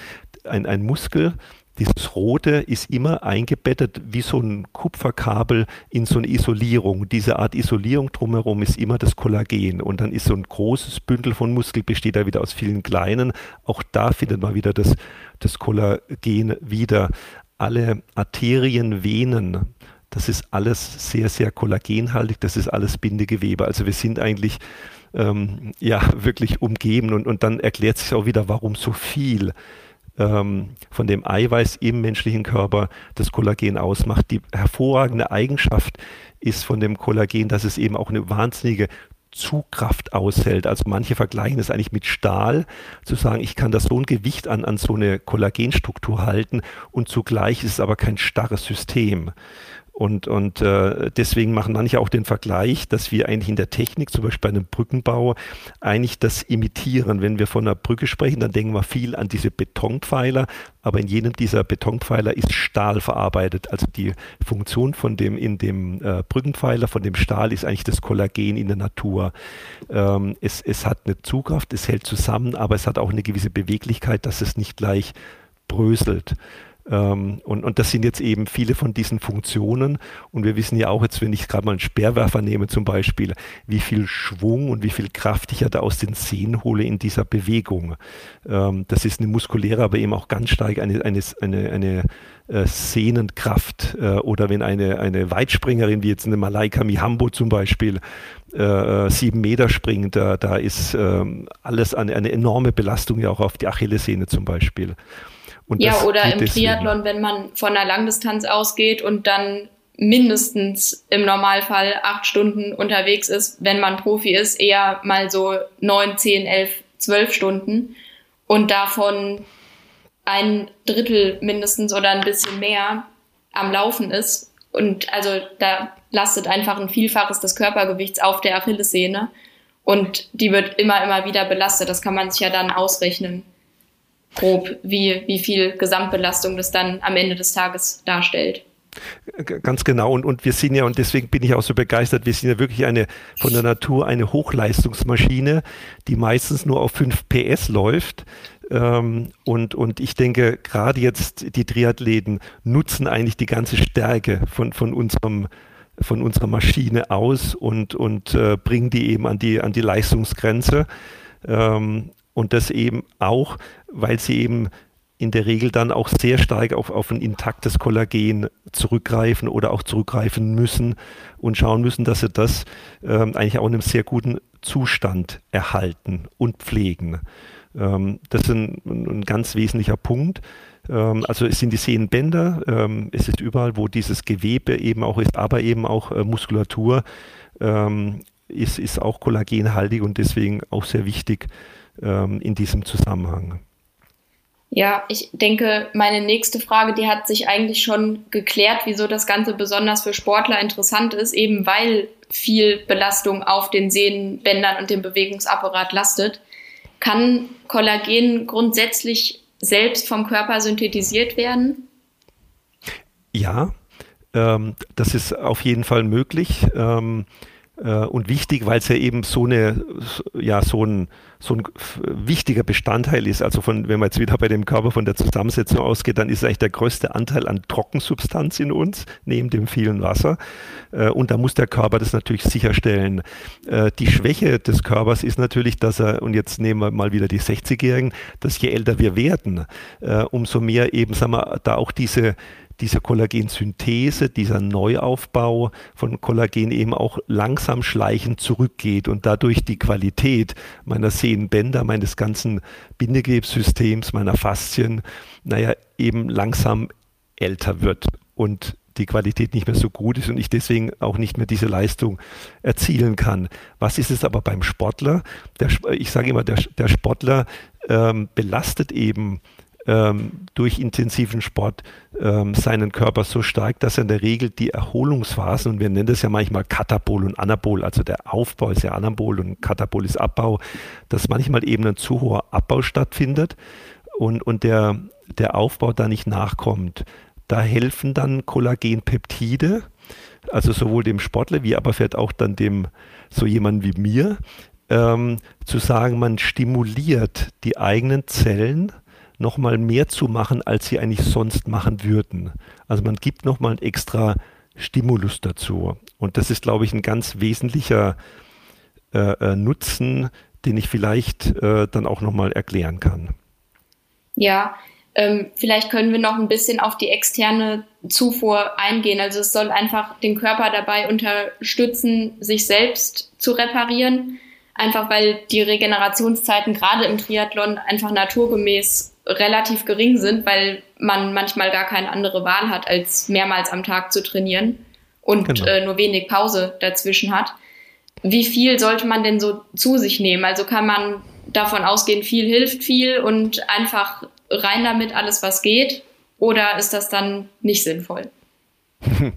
ein, ein Muskel, dieses Rote ist immer eingebettet wie so ein Kupferkabel in so eine Isolierung. Diese Art Isolierung drumherum ist immer das Kollagen. Und dann ist so ein großes Bündel von Muskel, besteht da wieder aus vielen kleinen. Auch da findet man wieder das, das Kollagen wieder. Alle Arterien, Venen, das ist alles sehr, sehr kollagenhaltig, das ist alles Bindegewebe. Also wir sind eigentlich ähm, ja wirklich umgeben und, und dann erklärt sich auch wieder, warum so viel ähm, von dem Eiweiß im menschlichen Körper das Kollagen ausmacht. Die hervorragende Eigenschaft ist von dem Kollagen, dass es eben auch eine wahnsinnige Zugkraft aushält. Also manche vergleichen es eigentlich mit Stahl, zu sagen, ich kann da so ein Gewicht an, an so eine Kollagenstruktur halten und zugleich ist es aber kein starres System. Und, und äh, deswegen machen manche auch den Vergleich, dass wir eigentlich in der Technik, zum Beispiel bei einem Brückenbau, eigentlich das imitieren. Wenn wir von einer Brücke sprechen, dann denken wir viel an diese Betonpfeiler, aber in jedem dieser Betonpfeiler ist Stahl verarbeitet. Also die Funktion von dem in dem äh, Brückenpfeiler, von dem Stahl ist eigentlich das Kollagen in der Natur. Ähm, es, es hat eine Zugkraft, es hält zusammen, aber es hat auch eine gewisse Beweglichkeit, dass es nicht gleich bröselt. Ähm, und, und das sind jetzt eben viele von diesen Funktionen. Und wir wissen ja auch jetzt, wenn ich gerade mal einen Speerwerfer nehme zum Beispiel, wie viel Schwung und wie viel Kraft ich ja da aus den Sehnen hole in dieser Bewegung. Ähm, das ist eine muskuläre, aber eben auch ganz stark eine, eine, eine, eine äh, Sehnenkraft. Äh, oder wenn eine, eine Weitspringerin, wie jetzt eine Malaika Mihambo zum Beispiel, äh, äh, sieben Meter springt, da, da ist ähm, alles eine, eine enorme Belastung ja auch auf die Achillessehne zum Beispiel. Und ja, oder im Triathlon, wenn man von einer Langdistanz ausgeht und dann mindestens im Normalfall acht Stunden unterwegs ist, wenn man Profi ist, eher mal so neun, zehn, elf, zwölf Stunden und davon ein Drittel mindestens oder ein bisschen mehr am Laufen ist. Und also da lastet einfach ein Vielfaches des Körpergewichts auf der Achillessehne und die wird immer, immer wieder belastet. Das kann man sich ja dann ausrechnen grob, wie, wie viel Gesamtbelastung das dann am Ende des Tages darstellt. Ganz genau. Und, und wir sind ja, und deswegen bin ich auch so begeistert, wir sind ja wirklich eine von der Natur eine Hochleistungsmaschine, die meistens nur auf 5 PS läuft. Ähm, und, und ich denke, gerade jetzt die Triathleten nutzen eigentlich die ganze Stärke von, von unserem von unserer Maschine aus und, und äh, bringen die eben an die, an die Leistungsgrenze. Ähm, und das eben auch, weil sie eben in der Regel dann auch sehr stark auf, auf ein intaktes Kollagen zurückgreifen oder auch zurückgreifen müssen und schauen müssen, dass sie das ähm, eigentlich auch in einem sehr guten Zustand erhalten und pflegen. Ähm, das ist ein, ein, ganz wesentlicher Punkt. Ähm, also es sind die Sehnenbänder, ähm, es ist überall, wo dieses Gewebe eben auch ist, aber eben auch äh, Muskulatur ähm, ist, ist auch kollagenhaltig und deswegen auch sehr wichtig, ähm, in diesem Zusammenhang. Ja, ich denke, meine nächste Frage, die hat sich eigentlich schon geklärt, wieso das Ganze besonders für Sportler interessant ist, eben weil viel Belastung auf den Sehnenbändern und dem Bewegungsapparat lastet. Kann Kollagen grundsätzlich selbst vom Körper synthetisiert werden? Ja, ähm, das ist auf jeden Fall möglich. Ähm, äh, und wichtig, weil es ja eben so eine, ja, so ein, so ein wichtiger Bestandteil ist. Also von, wenn man jetzt wieder bei dem Körper von der Zusammensetzung ausgeht, dann ist eigentlich der größte Anteil an Trockensubstanz in uns, neben dem vielen Wasser. Äh, und da muss der Körper das natürlich sicherstellen. Äh, die Schwäche des Körpers ist natürlich, dass er, und jetzt nehmen wir mal wieder die 60-Jährigen, dass je älter wir werden, umso mehr eben, sagen wir, da auch diese, diese Kollagensynthese, dieser Neuaufbau von Kollagen eben auch langsam schleichend zurückgeht und dadurch die Qualität meiner Sehnenbänder, meines ganzen Bindegewebssystems, meiner Faszien, naja, eben langsam älter wird und die Qualität nicht mehr so gut ist und ich deswegen auch nicht mehr diese Leistung erzielen kann. Was ist es aber beim Sportler? Der, ich sage immer, der, der Sportler ähm, belastet eben ähm, durch intensiven Sport ähm, seinen Körper so stark, dass er in der Regel die Erholungsphasen, und wir nennen das ja manchmal Katabol und Anabol, also der Aufbau ist ja Anabol und Katabol ist Abbau, dass manchmal eben ein zu hoher Abbau stattfindet und, und der, der Aufbau da nicht nachkommt. Da helfen dann Kollagenpeptide, also sowohl dem Sportler wie aber vielleicht auch dann dem so jemand wie mir, ähm, zu sagen, man stimuliert die eigenen Zellen nochmal mehr zu machen, als sie eigentlich sonst machen würden. Also man gibt nochmal einen extra Stimulus dazu. Und das ist, glaube ich, ein ganz wesentlicher äh, äh, Nutzen, den ich vielleicht äh, dann auch nochmal erklären kann. Ja, Ähm, vielleicht können wir noch ein bisschen auf die externe Zufuhr eingehen. Also es soll einfach den Körper dabei unterstützen, sich selbst zu reparieren. Einfach weil die Regenerationszeiten gerade im Triathlon einfach naturgemäß relativ gering sind, weil man manchmal gar keine andere Wahl hat, als mehrmals am Tag zu trainieren und genau. äh, nur wenig Pause dazwischen hat. Wie viel sollte man denn so zu sich nehmen? Also kann man davon ausgehen, viel hilft viel und einfach rein damit alles, was geht? Oder ist das dann nicht sinnvoll?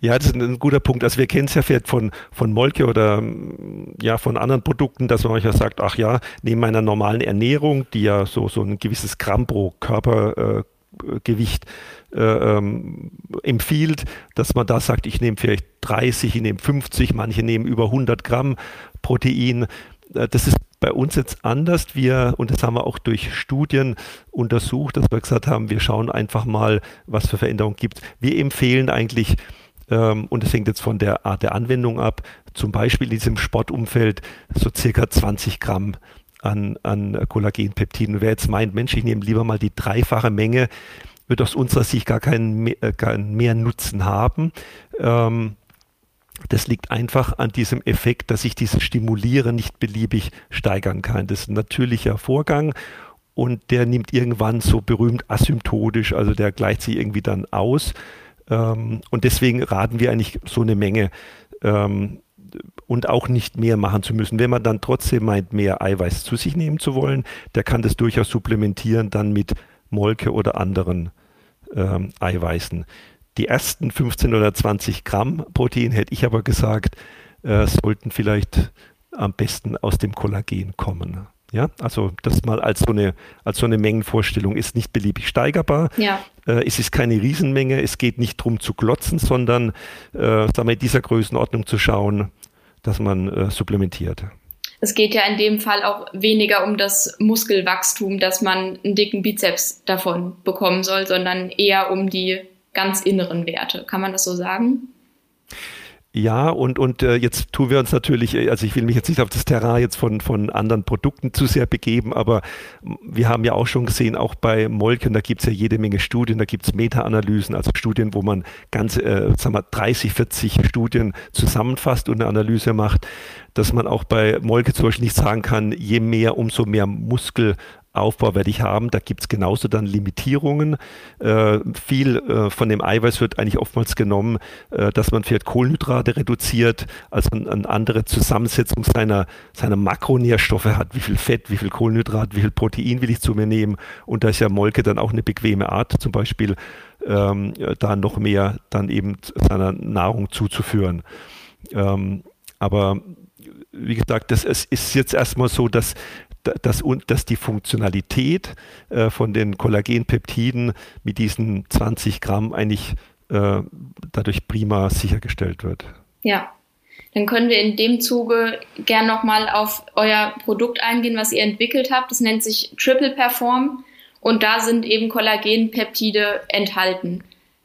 Ja, das ist ein guter Punkt. Also wir kennen es ja vielleicht von, von Molke oder ja von anderen Produkten, dass man manchmal sagt, ach ja, neben meiner normalen Ernährung, die ja so, so ein gewisses Gramm pro Körpergewicht äh, äh, ähm, empfiehlt, dass man da sagt, ich nehme vielleicht 30, ich nehme 50, manche nehmen über 100 Gramm Protein. Äh, das ist bei uns jetzt anders. Wir, und das haben wir auch durch Studien untersucht, dass wir gesagt haben, wir schauen einfach mal, was für Veränderungen gibt. Wir empfehlen eigentlich, ähm, und das hängt jetzt von der Art der Anwendung ab, zum Beispiel in diesem Sportumfeld so circa 20 Gramm an, an Kollagenpeptiden. Wer jetzt meint, Mensch, ich nehme lieber mal die dreifache Menge, wird aus unserer Sicht gar keinen, äh, keinen mehr Nutzen haben. Ähm, das liegt einfach an diesem Effekt, dass sich dieses Stimulieren nicht beliebig steigern kann. Das ist ein natürlicher Vorgang und der nimmt irgendwann so berühmt asymptotisch, also der gleicht sich irgendwie dann aus. Ähm, und deswegen raten wir eigentlich so eine Menge ähm, und auch nicht mehr machen zu müssen. Wenn man dann trotzdem meint, mehr Eiweiß zu sich nehmen zu wollen, der kann das durchaus supplementieren dann mit Molke oder anderen ähm, Eiweißen. Die ersten 15 oder 20 Gramm Protein, hätte ich aber gesagt, äh, sollten vielleicht am besten aus dem Kollagen kommen. Ja, also das mal als so eine, als so eine Mengenvorstellung ist nicht beliebig steigerbar. Ja. Äh, es ist keine Riesenmenge. Es geht nicht darum zu glotzen, sondern äh, sagen wir, in dieser Größenordnung zu schauen, dass man äh, supplementiert. Es geht ja in dem Fall auch weniger um das Muskelwachstum, dass man einen dicken Bizeps davon bekommen soll, sondern eher um die ganz inneren Werte. Kann man das so sagen? Ja, und, und äh, jetzt tun wir uns natürlich, äh, also ich will mich jetzt nicht auf das Terrain jetzt von, von anderen Produkten zu sehr begeben, aber wir haben ja auch schon gesehen, auch bei Molken, da gibt es ja jede Menge Studien, da gibt es Meta-Analysen, also Studien, wo man ganze, äh, sagen wir, 30, 40 Studien zusammenfasst und eine Analyse macht, dass man auch bei Molke zum Beispiel nicht sagen kann, je mehr, umso mehr Muskel Aufbau werde ich haben. Da gibt es genauso dann Limitierungen. Äh, viel äh, von dem Eiweiß wird eigentlich oftmals genommen, äh, dass man vielleicht Kohlenhydrate reduziert, also eine ein andere Zusammensetzung seiner, seiner Makronährstoffe hat. Wie viel Fett, wie viel Kohlenhydrat, wie viel Protein will ich zu mir nehmen. Und da ist ja Molke dann auch eine bequeme Art, zum Beispiel ähm, da noch mehr dann eben seiner Nahrung zuzuführen. Ähm, aber wie gesagt, das ist, ist jetzt erstmal so, dass dass, dass die Funktionalität äh, von den Kollagenpeptiden mit diesen 20 Gramm eigentlich äh, dadurch prima sichergestellt wird. Ja, dann können wir in dem Zuge gern nochmal auf euer Produkt eingehen, was ihr entwickelt habt. Das nennt sich Triple Perform und da sind eben Kollagenpeptide enthalten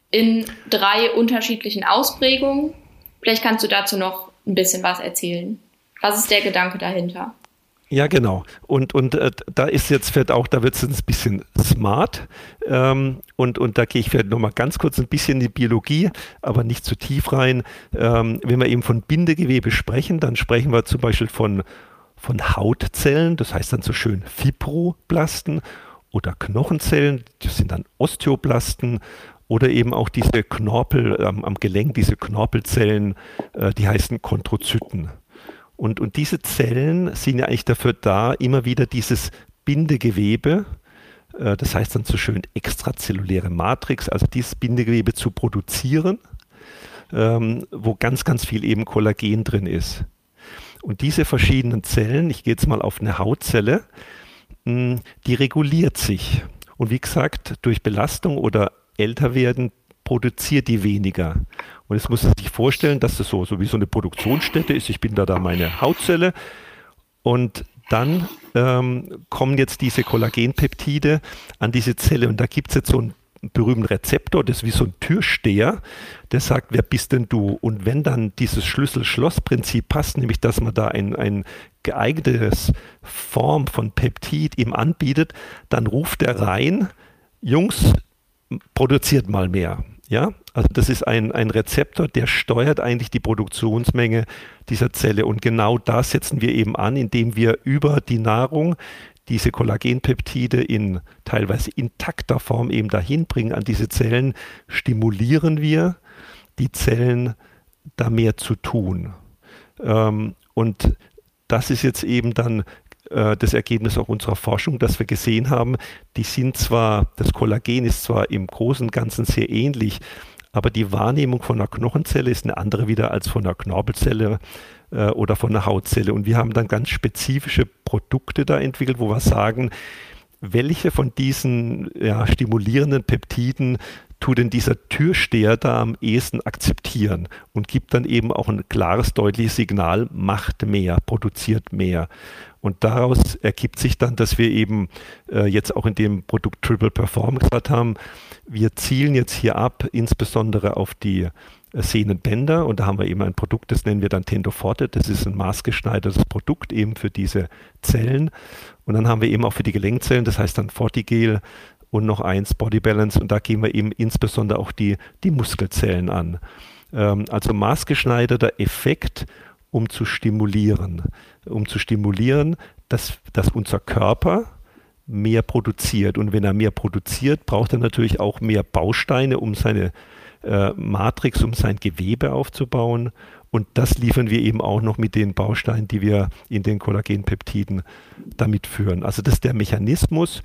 in drei unterschiedlichen Ausprägungen. Vielleicht kannst du dazu noch ein bisschen was erzählen. Was ist der Gedanke dahinter? Ja, genau. Und, und äh, da ist jetzt vielleicht auch, da wird es ein bisschen smart. Ähm, und, und da gehe ich vielleicht nochmal ganz kurz ein bisschen in die Biologie, aber nicht zu tief rein. Ähm, wenn wir eben von Bindegewebe sprechen, dann sprechen wir zum Beispiel von, von Hautzellen, das heißt dann so schön Fibroblasten oder Knochenzellen, das sind dann Osteoblasten oder eben auch diese Knorpel ähm, am Gelenk, diese Knorpelzellen, äh, die heißen Chondrozyten. Und, und diese Zellen sind ja eigentlich dafür da, immer wieder dieses Bindegewebe, äh, das heißt dann so schön extrazelluläre Matrix, also dieses Bindegewebe zu produzieren, ähm, wo ganz, ganz viel eben Kollagen drin ist. Und diese verschiedenen Zellen, ich gehe jetzt mal auf eine Hautzelle, mh, die reguliert sich. Und wie gesagt, durch Belastung oder Älterwerden produziert die weniger. Und jetzt muss man sich vorstellen, dass das so, so wie so eine Produktionsstätte ist. Ich bin da da meine Hautzelle und dann ähm, kommen jetzt diese Kollagenpeptide an diese Zelle und da gibt es jetzt so einen berühmten Rezeptor, das ist wie so ein Türsteher, der sagt, wer bist denn du? Und wenn dann dieses Schlüssel-Schloss-Prinzip passt, nämlich dass man da ein, ein geeignetes Form von Peptid ihm anbietet, dann ruft er rein, Jungs, produziert mal mehr. Ja, also das ist ein, ein Rezeptor, der steuert eigentlich die Produktionsmenge dieser Zelle. Und genau da setzen wir eben an, indem wir über die Nahrung diese Kollagenpeptide in teilweise intakter Form eben dahin bringen an diese Zellen, stimulieren wir die Zellen da mehr zu tun. Ähm, und das ist jetzt eben dann äh, das Ergebnis auch unserer Forschung, dass wir gesehen haben, die sind zwar, das Kollagen ist zwar im Großen und Ganzen sehr ähnlich, aber die Wahrnehmung von einer Knochenzelle ist eine andere wieder als von einer Knorpelzelle äh, oder von einer Hautzelle. Und wir haben dann ganz spezifische Produkte da entwickelt, wo wir sagen, welche von diesen ja, stimulierenden Peptiden tut denn dieser Türsteher da am ehesten akzeptieren und gibt dann eben auch ein klares, deutliches Signal, macht mehr, produziert mehr. Und daraus ergibt sich dann, dass wir eben äh, jetzt auch in dem Produkt Triple Perform gesagt haben, wir zielen jetzt hier ab, insbesondere auf die äh, Sehnenbänder und da haben wir eben ein Produkt, das nennen wir dann Tendoforte, das ist ein maßgeschneidertes Produkt eben für diese Zellen. Und dann haben wir eben auch für die Gelenkzellen, das heißt dann Fortigel und noch eins Body Balance. Und da gehen wir eben insbesondere auch die, die Muskelzellen an. Ähm, also maßgeschneiderter Effekt, um zu stimulieren, um zu stimulieren, dass, dass unser Körper mehr produziert. Und wenn er mehr produziert, braucht er natürlich auch mehr Bausteine, um seine äh, Matrix, um sein Gewebe aufzubauen. Und das liefern wir eben auch noch mit den Bausteinen, die wir in den Kollagenpeptiden damit führen. Also das ist der Mechanismus.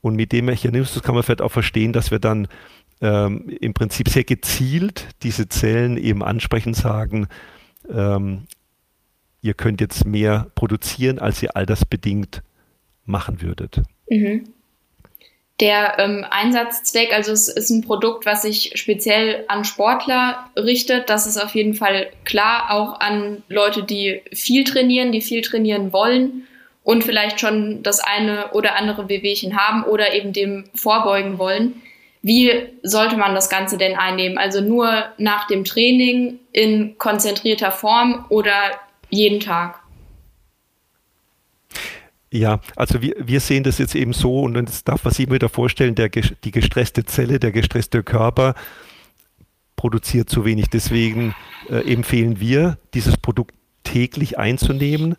Und mit dem Mechanismus kann man vielleicht auch verstehen, dass wir dann ähm, im Prinzip sehr gezielt diese Zellen eben ansprechen, sagen, ähm, ihr könnt jetzt mehr produzieren, als ihr altersbedingt machen würdet. Mhm. Der ähm, Einsatzzweck, also es ist ein Produkt, was sich speziell an Sportler richtet. Das ist auf jeden Fall klar, auch an Leute, die viel trainieren, die viel trainieren wollen und vielleicht schon das eine oder andere Wehwehchen haben oder eben dem vorbeugen wollen. Wie sollte man das Ganze denn einnehmen? Also nur nach dem Training in konzentrierter Form oder jeden Tag? Ja, also wir, wir sehen das jetzt eben so und das darf man sich wieder vorstellen, der, die gestresste Zelle, der gestresste Körper produziert zu wenig. Deswegen äh, empfehlen wir, dieses Produkt täglich einzunehmen,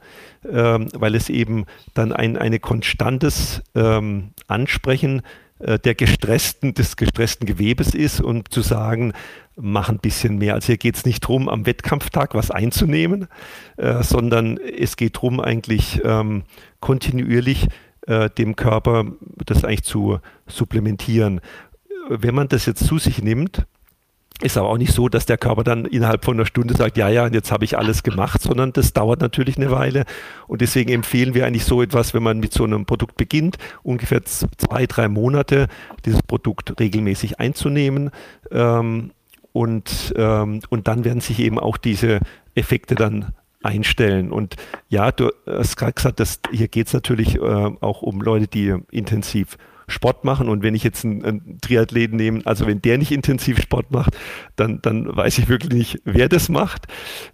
ähm, weil es eben dann ein eine konstantes ähm, Ansprechen der gestressten, des gestressten Gewebes ist und zu sagen, mach ein bisschen mehr. Also hier geht es nicht darum, am Wettkampftag was einzunehmen, äh, sondern es geht darum, eigentlich ähm, kontinuierlich äh, dem Körper das eigentlich zu supplementieren. Wenn man das jetzt zu sich nimmt, ist aber auch nicht so, dass der Körper dann innerhalb von einer Stunde sagt, ja, ja, jetzt habe ich alles gemacht, sondern das dauert natürlich eine Weile. Und deswegen empfehlen wir eigentlich so etwas, wenn man mit so einem Produkt beginnt, ungefähr zwei, drei Monate dieses Produkt regelmäßig einzunehmen. Ähm, und, ähm, und dann werden sich eben auch diese Effekte dann einstellen. Und ja, du hast gerade gesagt, dass hier geht es natürlich äh, auch um Leute, die intensiv Sport machen. Und wenn ich jetzt einen, einen Triathleten nehme, also wenn der nicht intensiv Sport macht, dann, dann weiß ich wirklich nicht, wer das macht.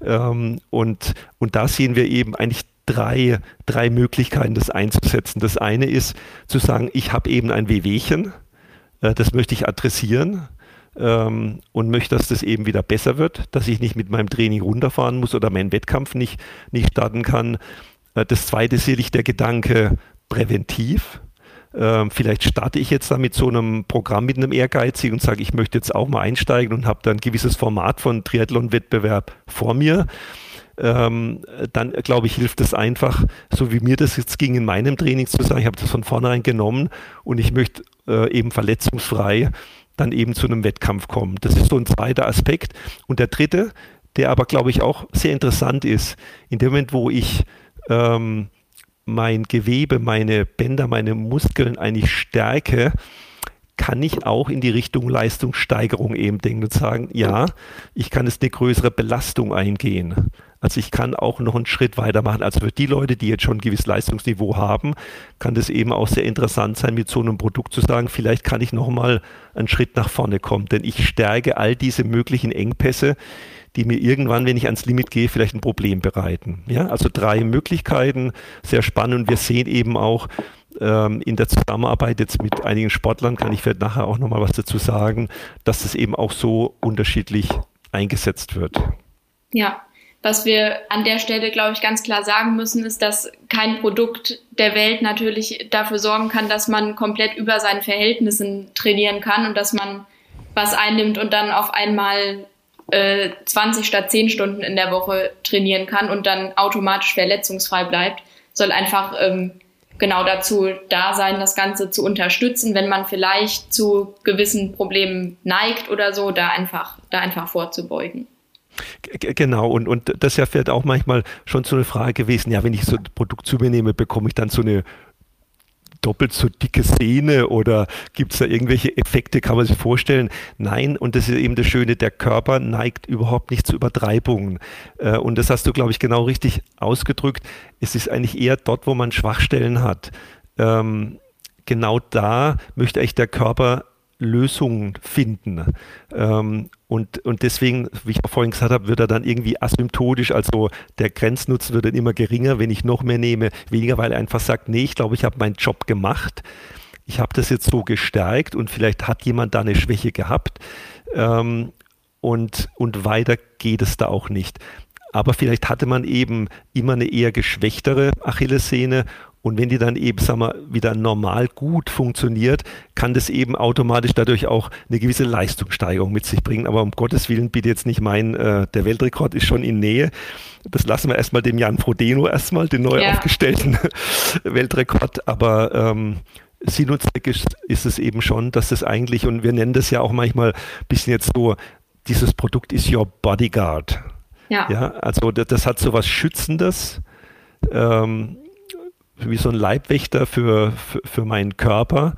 Ähm, und, und da sehen wir eben eigentlich drei, drei Möglichkeiten, das einzusetzen. Das eine ist zu sagen, ich habe eben ein Wehwehchen, äh, das möchte ich adressieren ähm, und möchte, dass das eben wieder besser wird, dass ich nicht mit meinem Training runterfahren muss oder meinen Wettkampf nicht, nicht starten kann. Äh, das zweite ist sicherlich der Gedanke präventiv. Ähm, vielleicht starte ich jetzt da mit so einem Programm mit einem Ehrgeizig und sage, ich möchte jetzt auch mal einsteigen und habe dann ein gewisses Format von Triathlon-Wettbewerb vor mir. Ähm, dann glaube ich, hilft es einfach, so wie mir das jetzt ging in meinem Training zu sagen, ich habe das von vornherein genommen und ich möchte äh, eben verletzungsfrei dann eben zu einem Wettkampf kommen. Das ist so ein zweiter Aspekt. Und der dritte, der aber, glaube ich, auch sehr interessant ist, in dem Moment, wo ich ähm, mein Gewebe, meine Bänder, meine Muskeln eigentlich stärke, kann ich auch in die Richtung Leistungssteigerung eben denken und sagen, ja, ich kann jetzt eine größere Belastung eingehen. Also ich kann auch noch einen Schritt weitermachen. Also für die Leute, die jetzt schon ein gewisses Leistungsniveau haben, kann das eben auch sehr interessant sein, mit so einem Produkt zu sagen, vielleicht kann ich noch mal einen Schritt nach vorne kommen, denn ich stärke all diese möglichen Engpässe, die mir irgendwann, wenn ich ans Limit gehe, vielleicht ein Problem bereiten. Ja, also drei Möglichkeiten, sehr spannend. Wir sehen eben auch, ähm, in der Zusammenarbeit jetzt mit einigen Sportlern, kann ich vielleicht nachher auch nochmal was dazu sagen, dass das eben auch so unterschiedlich eingesetzt wird. Ja, was wir an der Stelle, glaube ich, ganz klar sagen müssen, ist, dass kein Produkt der Welt natürlich dafür sorgen kann, dass man komplett über seinen Verhältnissen trainieren kann und dass man was einnimmt und dann auf einmal äh, 20 statt 10 Stunden in der Woche trainieren kann und dann automatisch verletzungsfrei bleibt, soll einfach ähm, genau dazu da sein, das Ganze zu unterstützen, wenn man vielleicht zu gewissen Problemen neigt oder so, da einfach, da einfach vorzubeugen. Genau, und, und das ist ja vielleicht auch manchmal schon so eine Frage gewesen, ja, wenn ich so ein Produkt zu mir nehme, bekomme ich dann so eine doppelt so dicke Sehne oder gibt es da irgendwelche Effekte, kann man sich vorstellen? Nein, und das ist eben das Schöne, der Körper neigt überhaupt nicht zu Übertreibungen. Äh, und das hast du, glaube ich, genau richtig ausgedrückt. Es ist eigentlich eher dort, wo man Schwachstellen hat. Ähm, genau da möchte eigentlich der Körper Lösungen finden. Ähm, und, und deswegen, wie ich auch vorhin gesagt habe, wird er dann irgendwie asymptotisch, also der Grenznutzen wird dann immer geringer, wenn ich noch mehr nehme, weniger, weil er einfach sagt, nee, ich glaube, ich habe meinen Job gemacht, ich habe das jetzt so gestärkt und vielleicht hat jemand da eine Schwäche gehabt. Ähm, und, und weiter geht es da auch nicht. Aber vielleicht hatte man eben immer eine eher geschwächtere Achillessehne und wenn die dann eben, sagen wir, wieder normal gut funktioniert, kann das eben automatisch dadurch auch eine gewisse Leistungssteigerung mit sich bringen. Aber um Gottes Willen bitte jetzt nicht meinen, äh, der Weltrekord ist schon in Nähe. Das lassen wir erstmal dem Jan Frodeno erstmal, den neu ja. aufgestellten Weltrekord. Aber ähm, Sinn und Zweck ist, ist es eben schon, dass das eigentlich, und wir nennen das ja auch manchmal ein bisschen jetzt so, dieses Produkt ist your bodyguard. Ja. ja also das, das hat so was Schützendes. Ähm, wie so ein Leibwächter für, für, für meinen Körper,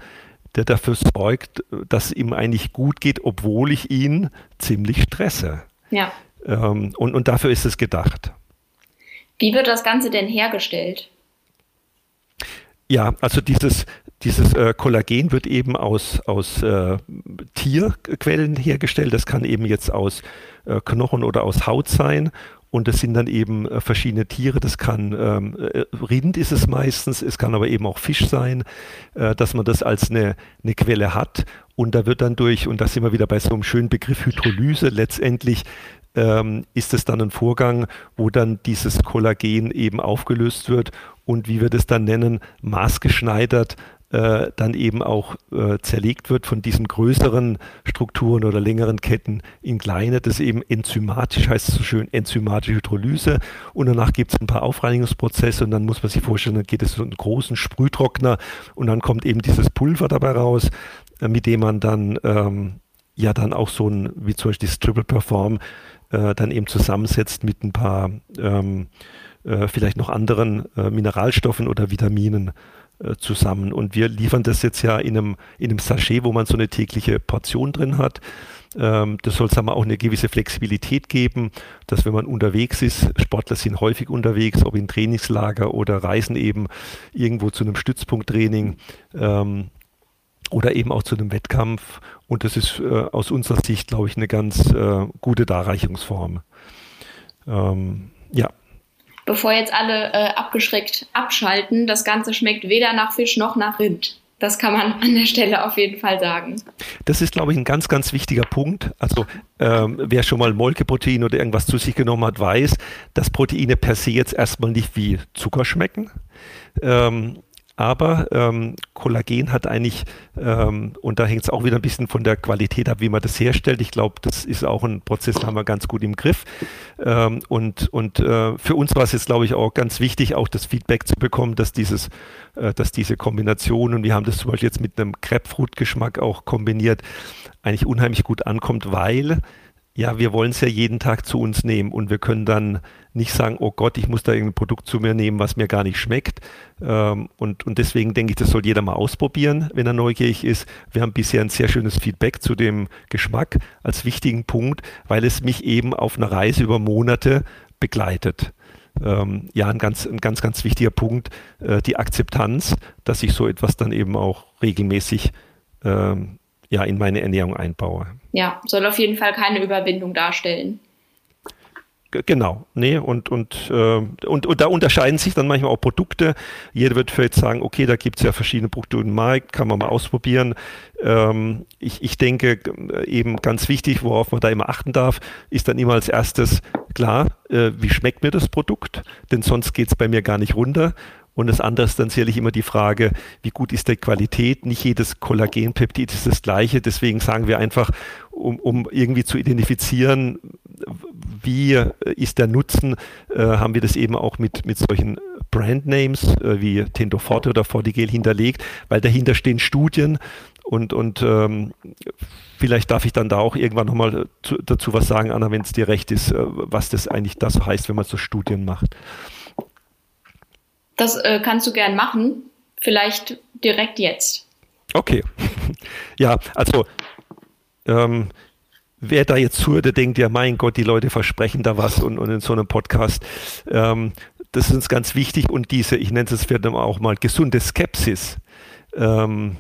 der dafür sorgt, dass es ihm eigentlich gut geht, obwohl ich ihn ziemlich stresse. Ja. Ähm, und, und dafür ist es gedacht. Wie wird das Ganze denn hergestellt? Ja, also dieses, dieses äh, Kollagen wird eben aus, aus äh, Tierquellen hergestellt. Das kann eben jetzt aus äh, Knochen oder aus Haut sein. Und das sind dann eben äh, verschiedene Tiere. Das kann ähm, äh, Rind ist es meistens, es kann aber eben auch Fisch sein, äh, dass man das als eine, eine Quelle hat. Und da wird dann durch, und da sind wir wieder bei so einem schönen Begriff Hydrolyse, letztendlich ähm, ist es dann ein Vorgang, wo dann dieses Kollagen eben aufgelöst wird und wie wir das dann nennen, maßgeschneidert äh, dann eben auch äh, zerlegt wird von diesen größeren Strukturen oder längeren Ketten in kleine. Das eben enzymatisch, heißt es so schön, enzymatische Hydrolyse. Und danach gibt es ein paar Aufreinigungsprozesse und dann muss man sich vorstellen, dann geht es so einen großen Sprühtrockner und dann kommt eben dieses Pulver dabei raus, äh, mit dem man dann ähm, ja dann auch so ein, wie zum Beispiel das Triple Perform, äh, dann eben zusammensetzt mit ein paar ähm, äh, vielleicht noch anderen äh, Mineralstoffen oder Vitaminen zusammen. Und wir liefern das jetzt ja in einem, in einem Sachet, wo man so eine tägliche Portion drin hat. Ähm, das soll sagen wir, auch eine gewisse Flexibilität geben, dass wenn man unterwegs ist, Sportler sind häufig unterwegs, ob in Trainingslager oder reisen eben irgendwo zu einem Stützpunkttraining ähm, oder eben auch zu einem Wettkampf. Und das ist äh, aus unserer Sicht, glaube ich, eine ganz äh, gute Darreichungsform. Ähm, ja bevor jetzt alle äh, abgeschreckt abschalten, das Ganze schmeckt weder nach Fisch noch nach Rind. Das kann man an der Stelle auf jeden Fall sagen. Das ist, glaube ich, ein ganz, ganz wichtiger Punkt. Also ähm, wer schon mal Molkeprotein oder irgendwas zu sich genommen hat, weiß, dass Proteine per se jetzt erstmal nicht wie Zucker schmecken. Ähm, aber ähm, Kollagen hat eigentlich, ähm, und da hängt es auch wieder ein bisschen von der Qualität ab, wie man das herstellt. Ich glaube, das ist auch ein Prozess, den haben wir ganz gut im Griff. Ähm, und und äh, für uns war es jetzt, glaube ich, auch ganz wichtig, auch das Feedback zu bekommen, dass dieses, äh, dass diese Kombination, und wir haben das zum Beispiel jetzt mit einem Crepefruit-Geschmack auch kombiniert, eigentlich unheimlich gut ankommt, weil ja, wir wollen es ja jeden Tag zu uns nehmen und wir können dann nicht sagen, oh Gott, ich muss da irgendein Produkt zu mir nehmen, was mir gar nicht schmeckt. Ähm, und, und deswegen denke ich, das soll jeder mal ausprobieren, wenn er neugierig ist. Wir haben bisher ein sehr schönes Feedback zu dem Geschmack als wichtigen Punkt, weil es mich eben auf einer Reise über Monate begleitet. Ähm, ja, ein ganz, ein ganz, ganz wichtiger Punkt, äh, die Akzeptanz, dass ich so etwas dann eben auch regelmäßig ähm, ja, in meine Ernährung einbaue. Ja, soll auf jeden Fall keine Überwindung darstellen. Genau, nee, und, und, äh, und, und da unterscheiden sich dann manchmal auch Produkte. Jeder wird vielleicht sagen, okay, da gibt es ja verschiedene Produkte im Markt, kann man mal ausprobieren. Ähm, ich, ich denke, eben ganz wichtig, worauf man da immer achten darf, ist dann immer als erstes klar, äh, wie schmeckt mir das Produkt, denn sonst geht es bei mir gar nicht runter. Und das andere ist dann sicherlich immer die Frage, wie gut ist die Qualität? Nicht jedes Kollagenpeptid ist das gleiche. Deswegen sagen wir einfach, um, um irgendwie zu identifizieren, wie ist der Nutzen, äh, haben wir das eben auch mit, mit solchen Brandnames äh, wie Tendoforte oder Fortigel hinterlegt, weil dahinter stehen Studien und, und ähm, vielleicht darf ich dann da auch irgendwann nochmal dazu was sagen, Anna, wenn es dir recht ist, äh, was das eigentlich das heißt, wenn man so Studien macht. Das äh, kannst du gern machen. Vielleicht direkt jetzt. Okay. ja, also ähm, wer da jetzt zuhört, der denkt ja, mein Gott, die Leute versprechen da was und, und in so einem Podcast. Ähm, das ist uns ganz wichtig und diese, ich nenne es jetzt auch mal gesunde Skepsis. Ähm,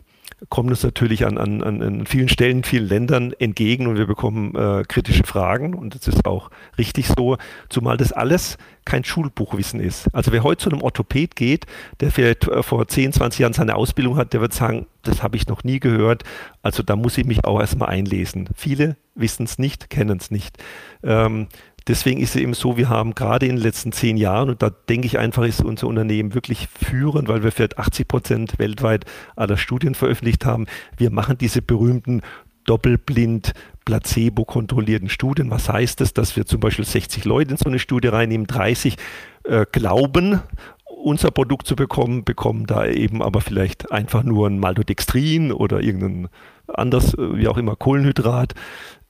kommt uns natürlich an, an, an vielen Stellen, vielen Ländern entgegen und wir bekommen äh, kritische Fragen und das ist auch richtig so, zumal das alles kein Schulbuchwissen ist. Also wer heute zu einem Orthopäd geht, der vielleicht äh, vor 10, 20 Jahren seine Ausbildung hat, der wird sagen, das habe ich noch nie gehört, also da muss ich mich auch erstmal einlesen. Viele wissen es nicht, kennen es nicht. Ähm, Deswegen ist es eben so, wir haben gerade in den letzten zehn Jahren, und da denke ich einfach, ist unser Unternehmen wirklich führend, weil wir vielleicht 80 Prozent weltweit aller Studien veröffentlicht haben. Wir machen diese berühmten doppelblind placebo-kontrollierten Studien. Was heißt das, dass wir zum Beispiel 60 Leute in so eine Studie reinnehmen, 30 äh, glauben, unser Produkt zu bekommen, bekommen da eben aber vielleicht einfach nur ein Maltodextrin oder irgendein anderes, äh, wie auch immer, Kohlenhydrat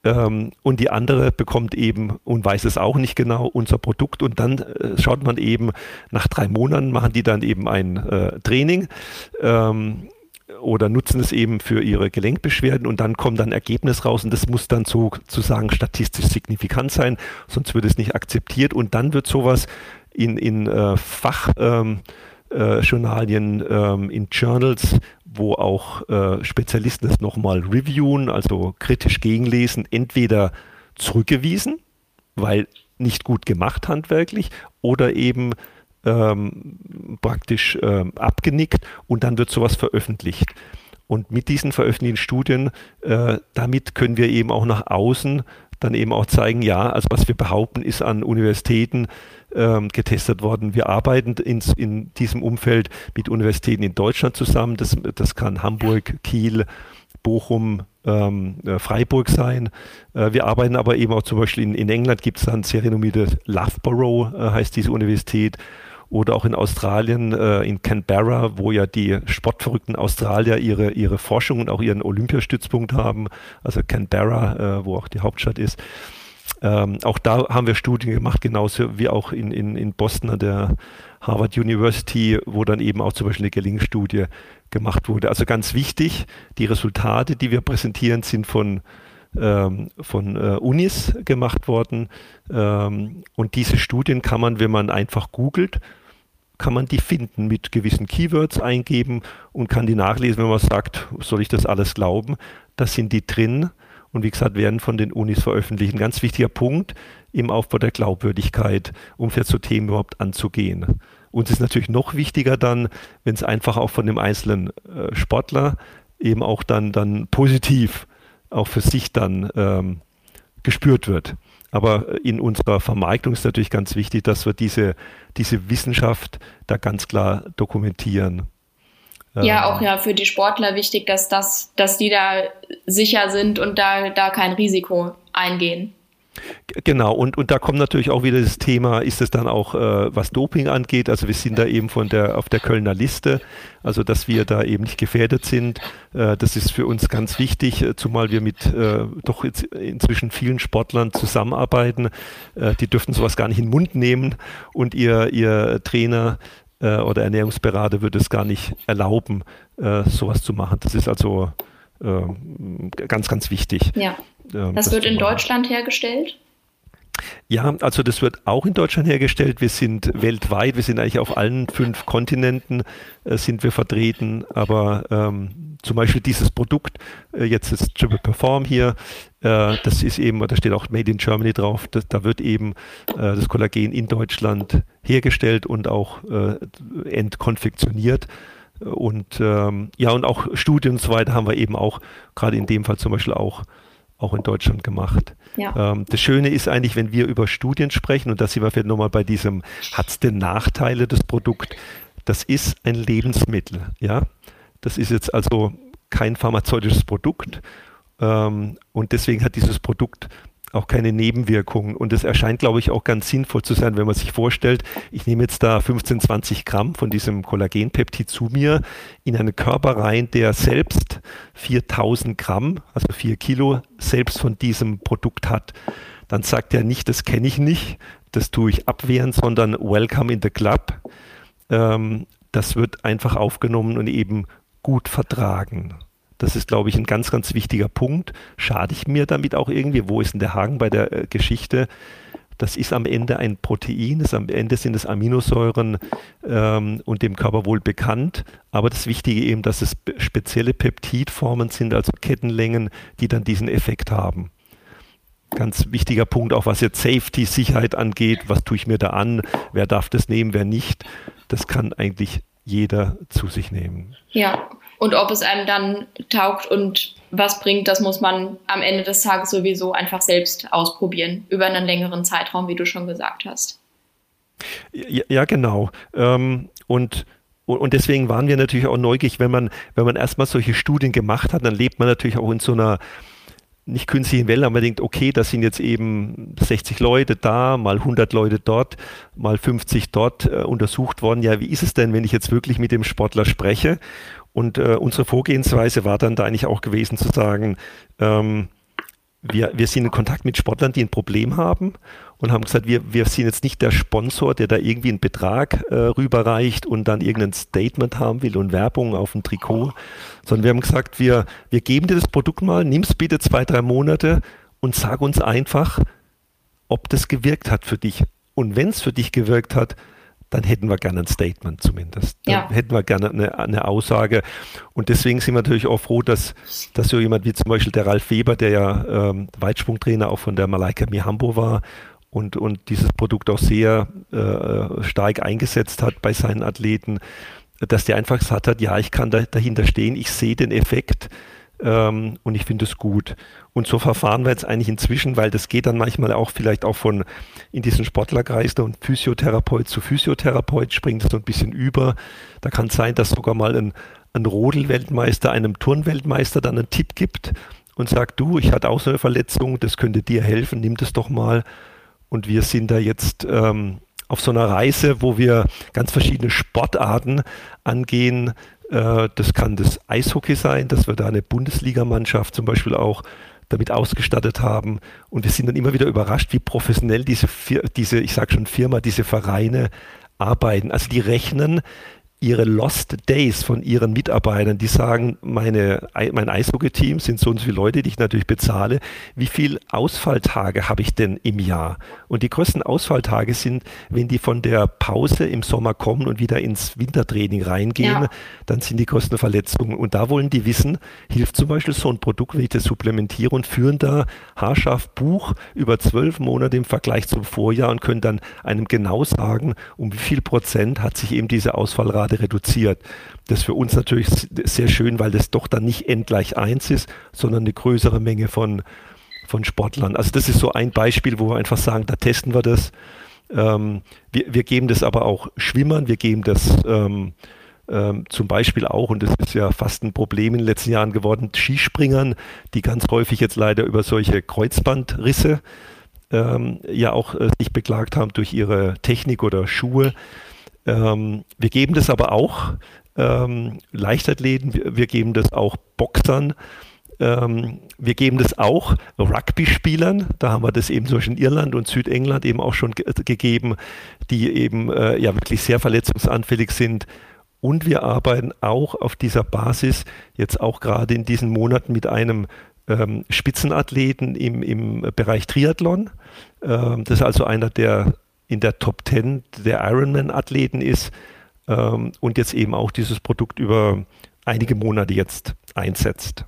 ähm, und die andere bekommt eben und weiß es auch nicht genau, unser Produkt. Und dann äh, schaut man eben, nach drei Monaten machen die dann eben ein äh, Training. Ähm, oder nutzen es eben für ihre Gelenkbeschwerden und dann kommt dann Ergebnis raus und das muss dann sozusagen statistisch signifikant sein, sonst wird es nicht akzeptiert und dann wird sowas in, in äh, Fachjournalien, ähm, äh, ähm, in Journals wo auch äh, Spezialisten das nochmal reviewen, also kritisch gegenlesen, entweder zurückgewiesen, weil nicht gut gemacht handwerklich, oder eben ähm, praktisch ähm, abgenickt und dann wird sowas veröffentlicht. Und mit diesen veröffentlichten Studien, äh, damit können wir eben auch nach außen dann eben auch zeigen, ja, also was wir behaupten, ist an Universitäten ähm, getestet worden. Wir arbeiten in, in diesem Umfeld mit Universitäten in Deutschland zusammen. Das, das kann Hamburg, Kiel, Bochum, ähm, äh, Freiburg sein. Äh, wir arbeiten aber eben auch zum Beispiel in, in England gibt es dann sehr renommierte Loughborough, äh, heißt diese Universität oder auch in Australien, äh, in Canberra, wo ja die sportverrückten Australier ihre, ihre Forschung und auch ihren Olympiastützpunkt haben, also Canberra, äh, wo auch die Hauptstadt ist. Ähm, auch da haben wir Studien gemacht, genauso wie auch in, in, in Boston an der Harvard University, wo dann eben auch zum Beispiel eine Gelingstudie gemacht wurde. Also ganz wichtig, die Resultate, die wir präsentieren, sind von ähm, von äh, Unis gemacht worden. Ähm, und diese Studien kann man, wenn man einfach googelt, kann man die finden, mit gewissen Keywords eingeben und kann die nachlesen, wenn man sagt, soll ich das alles glauben? Da sind die drin und wie gesagt, werden von den Unis veröffentlicht. Ein ganz wichtiger Punkt im Aufbau der Glaubwürdigkeit, um für so Themen überhaupt anzugehen. Uns ist natürlich noch wichtiger dann, wenn es einfach auch von dem einzelnen äh, Sportler eben auch dann, dann positiv auch für sich dann ähm, gespürt wird. Aber in unserer Vermarktung ist natürlich ganz wichtig, dass wir diese, diese Wissenschaft da ganz klar dokumentieren. Ja, ähm, auch ja für die Sportler wichtig, dass das, dass die da sicher sind und da, da kein Risiko eingehen. Genau, und, und da kommt natürlich auch wieder das Thema, ist es dann auch, äh, was Doping angeht, also wir sind da eben von der, auf der Kölner Liste, also dass wir da eben nicht gefährdet sind, äh, das ist für uns ganz wichtig, äh, zumal wir mit äh, doch jetzt inzwischen vielen Sportlern zusammenarbeiten, äh, die dürften sowas gar nicht in den Mund nehmen und ihr, ihr Trainer äh, oder Ernährungsberater würde es gar nicht erlauben, sowas zu machen. Das ist also ganz, ganz wichtig. Ja. Ähm, das, das wird in Deutschland hergestellt? Ja, also das wird auch in Deutschland hergestellt. Wir sind weltweit, wir sind eigentlich auf allen fünf Kontinenten äh, sind wir vertreten, aber ähm, zum Beispiel dieses Produkt, äh, jetzt ist Triple Perform hier, äh, das ist eben, da steht auch Made in Germany drauf, das, da wird eben äh, das Kollagen in Deutschland hergestellt und auch äh, entkonfektioniert. Und ähm, ja, und auch Studien und so weiter haben wir eben auch, gerade in dem Fall zum Beispiel auch, auch in Deutschland gemacht. Ja. Ähm, das Schöne ist eigentlich, wenn wir über Studien sprechen, und da sind wir vielleicht nochmal bei diesem, hat es denn Nachteile, das Produkt? Das ist ein Lebensmittel, ja. Das ist jetzt also kein pharmazeutisches Produkt. Ähm, und deswegen hat dieses Produkt auch keine Nebenwirkungen. Und es erscheint, glaube ich, auch ganz sinnvoll zu sein, wenn man sich vorstellt, ich nehme jetzt da 15, 20 Gramm von diesem Kollagenpeptid zu mir in einen Körper rein, der selbst 4000 Gramm, also 4 Kilo, selbst von diesem Produkt hat. Dann sagt er nicht, das kenne ich nicht, das tue ich abwehren, sondern Welcome in the Club. Ähm, das wird einfach aufgenommen und eben gut vertragen. Das ist, glaube ich, ein ganz, ganz wichtiger Punkt. Schade ich mir damit auch irgendwie? Wo ist denn der Haken bei der äh, Geschichte? Das ist am Ende ein Protein, das am Ende sind es Aminosäuren ähm, und dem Körper wohl bekannt. Aber das Wichtige eben, dass es spezielle Peptidformen sind, also Kettenlängen, die dann diesen Effekt haben. Ganz wichtiger Punkt, auch was jetzt Safety, Sicherheit angeht. Was tue ich mir da an? Wer darf das nehmen, wer nicht? Das kann eigentlich jeder zu sich nehmen. Ja, und ob es einem dann taugt und was bringt, das muss man am Ende des Tages sowieso einfach selbst ausprobieren, über einen längeren Zeitraum, wie du schon gesagt hast. Ja, ja genau. Ähm, und und deswegen waren wir natürlich auch neugierig, wenn man, wenn man erstmal solche Studien gemacht hat, dann lebt man natürlich auch in so einer nicht künstlichen Welle, aber man denkt, okay, das sind jetzt eben 60 Leute da, mal 100 Leute dort, mal 50 dort äh, untersucht worden. Ja, wie ist es denn, wenn ich jetzt wirklich mit dem Sportler spreche? Und äh, unsere Vorgehensweise war dann da eigentlich auch gewesen zu sagen, ähm, wir, wir sind in Kontakt mit Sportlern, die ein Problem haben und haben gesagt, wir, wir sind jetzt nicht der Sponsor, der da irgendwie einen Betrag äh, rüberreicht und dann irgendein Statement haben will und Werbung auf dem Trikot, sondern wir haben gesagt, wir, wir geben dir das Produkt mal, nimm es bitte zwei, drei Monate und sag uns einfach, ob das gewirkt hat für dich. Und wenn es für dich gewirkt hat, dann hätten wir gerne ein Statement zumindest. Dann ja. hätten wir gerne eine, eine, Aussage. Und deswegen sind wir natürlich auch froh, dass, dass so jemand wie zum Beispiel der Ralf Weber, der ja ähm, Weitsprungtrainer auch von der Malaika Mihambo war und, und dieses Produkt auch sehr äh, stark eingesetzt hat bei seinen Athleten, dass der einfach gesagt hat, ja, ich kann da, dahinter stehen, ich sehe den Effekt ähm, und ich finde es gut. Und so verfahren wir jetzt eigentlich inzwischen, weil das geht dann manchmal auch vielleicht auch von in diesen Sportlerkreis und Physiotherapeut zu Physiotherapeut springt das so ein bisschen über. Da kann es sein, dass sogar mal ein, ein Rodel-Weltmeister einem Turnweltmeister dann einen Tipp gibt und sagt, du, ich hatte auch so eine Verletzung, das könnte dir helfen, nimm das doch mal. Und wir sind da jetzt ähm, auf so einer Reise, wo wir ganz verschiedene Sportarten angehen, das kann das Eishockey sein, dass wir da eine Bundesligamannschaft zum Beispiel auch damit ausgestattet haben. Und wir sind dann immer wieder überrascht, wie professionell diese, diese ich sage schon Firma, diese Vereine arbeiten. Also die rechnen ihre Lost Days von ihren Mitarbeitern, die sagen, meine, mein Eishockey-Team sind so und so viele Leute, die ich natürlich bezahle. Wie viele Ausfalltage habe ich denn im Jahr? Und die größten Ausfalltage sind, wenn die von der Pause im Sommer kommen und wieder ins Wintertraining reingehen, ja. dann sind die größten Verletzungen. Und da wollen die wissen, hilft zum Beispiel so ein Produkt, wenn ich das supplementiere und führen da haarscharf Buch über zwölf Monate im Vergleich zum Vorjahr und können dann einem genau sagen, um wie viel Prozent hat sich eben diese Ausfallrate gerade reduziert. Das ist für uns natürlich sehr schön, weil das doch dann nicht n gleich 1 ist, sondern eine größere Menge von, von Sportlern. Also das ist so ein Beispiel, wo wir einfach sagen, da testen wir das. Ähm, wir, wir, geben das aber auch Schwimmern, wir geben das ähm, ähm, zum Beispiel auch, und das ist ja fast ein Problem in den letzten Jahren geworden, Skispringern, die ganz häufig jetzt leider über solche Kreuzbandrisse ähm, ja auch äh, sich beklagt haben durch ihre Technik oder Schuhe. Ähm, wir geben das aber auch ähm, Leichtathleten, wir, wir, geben das auch Boxern. Ähm, wir geben das auch Rugby-Spielern, da haben wir das eben zwischen Irland und Südengland eben auch schon ge gegeben, die eben äh, ja wirklich sehr verletzungsanfällig sind. Und wir arbeiten auch auf dieser Basis jetzt auch gerade in diesen Monaten mit einem ähm, Spitzenathleten im, im Bereich Triathlon. Ähm, das ist also einer der in der Top 10 der Ironman-Athleten ist ähm, und jetzt eben auch dieses Produkt über einige Monate jetzt einsetzt.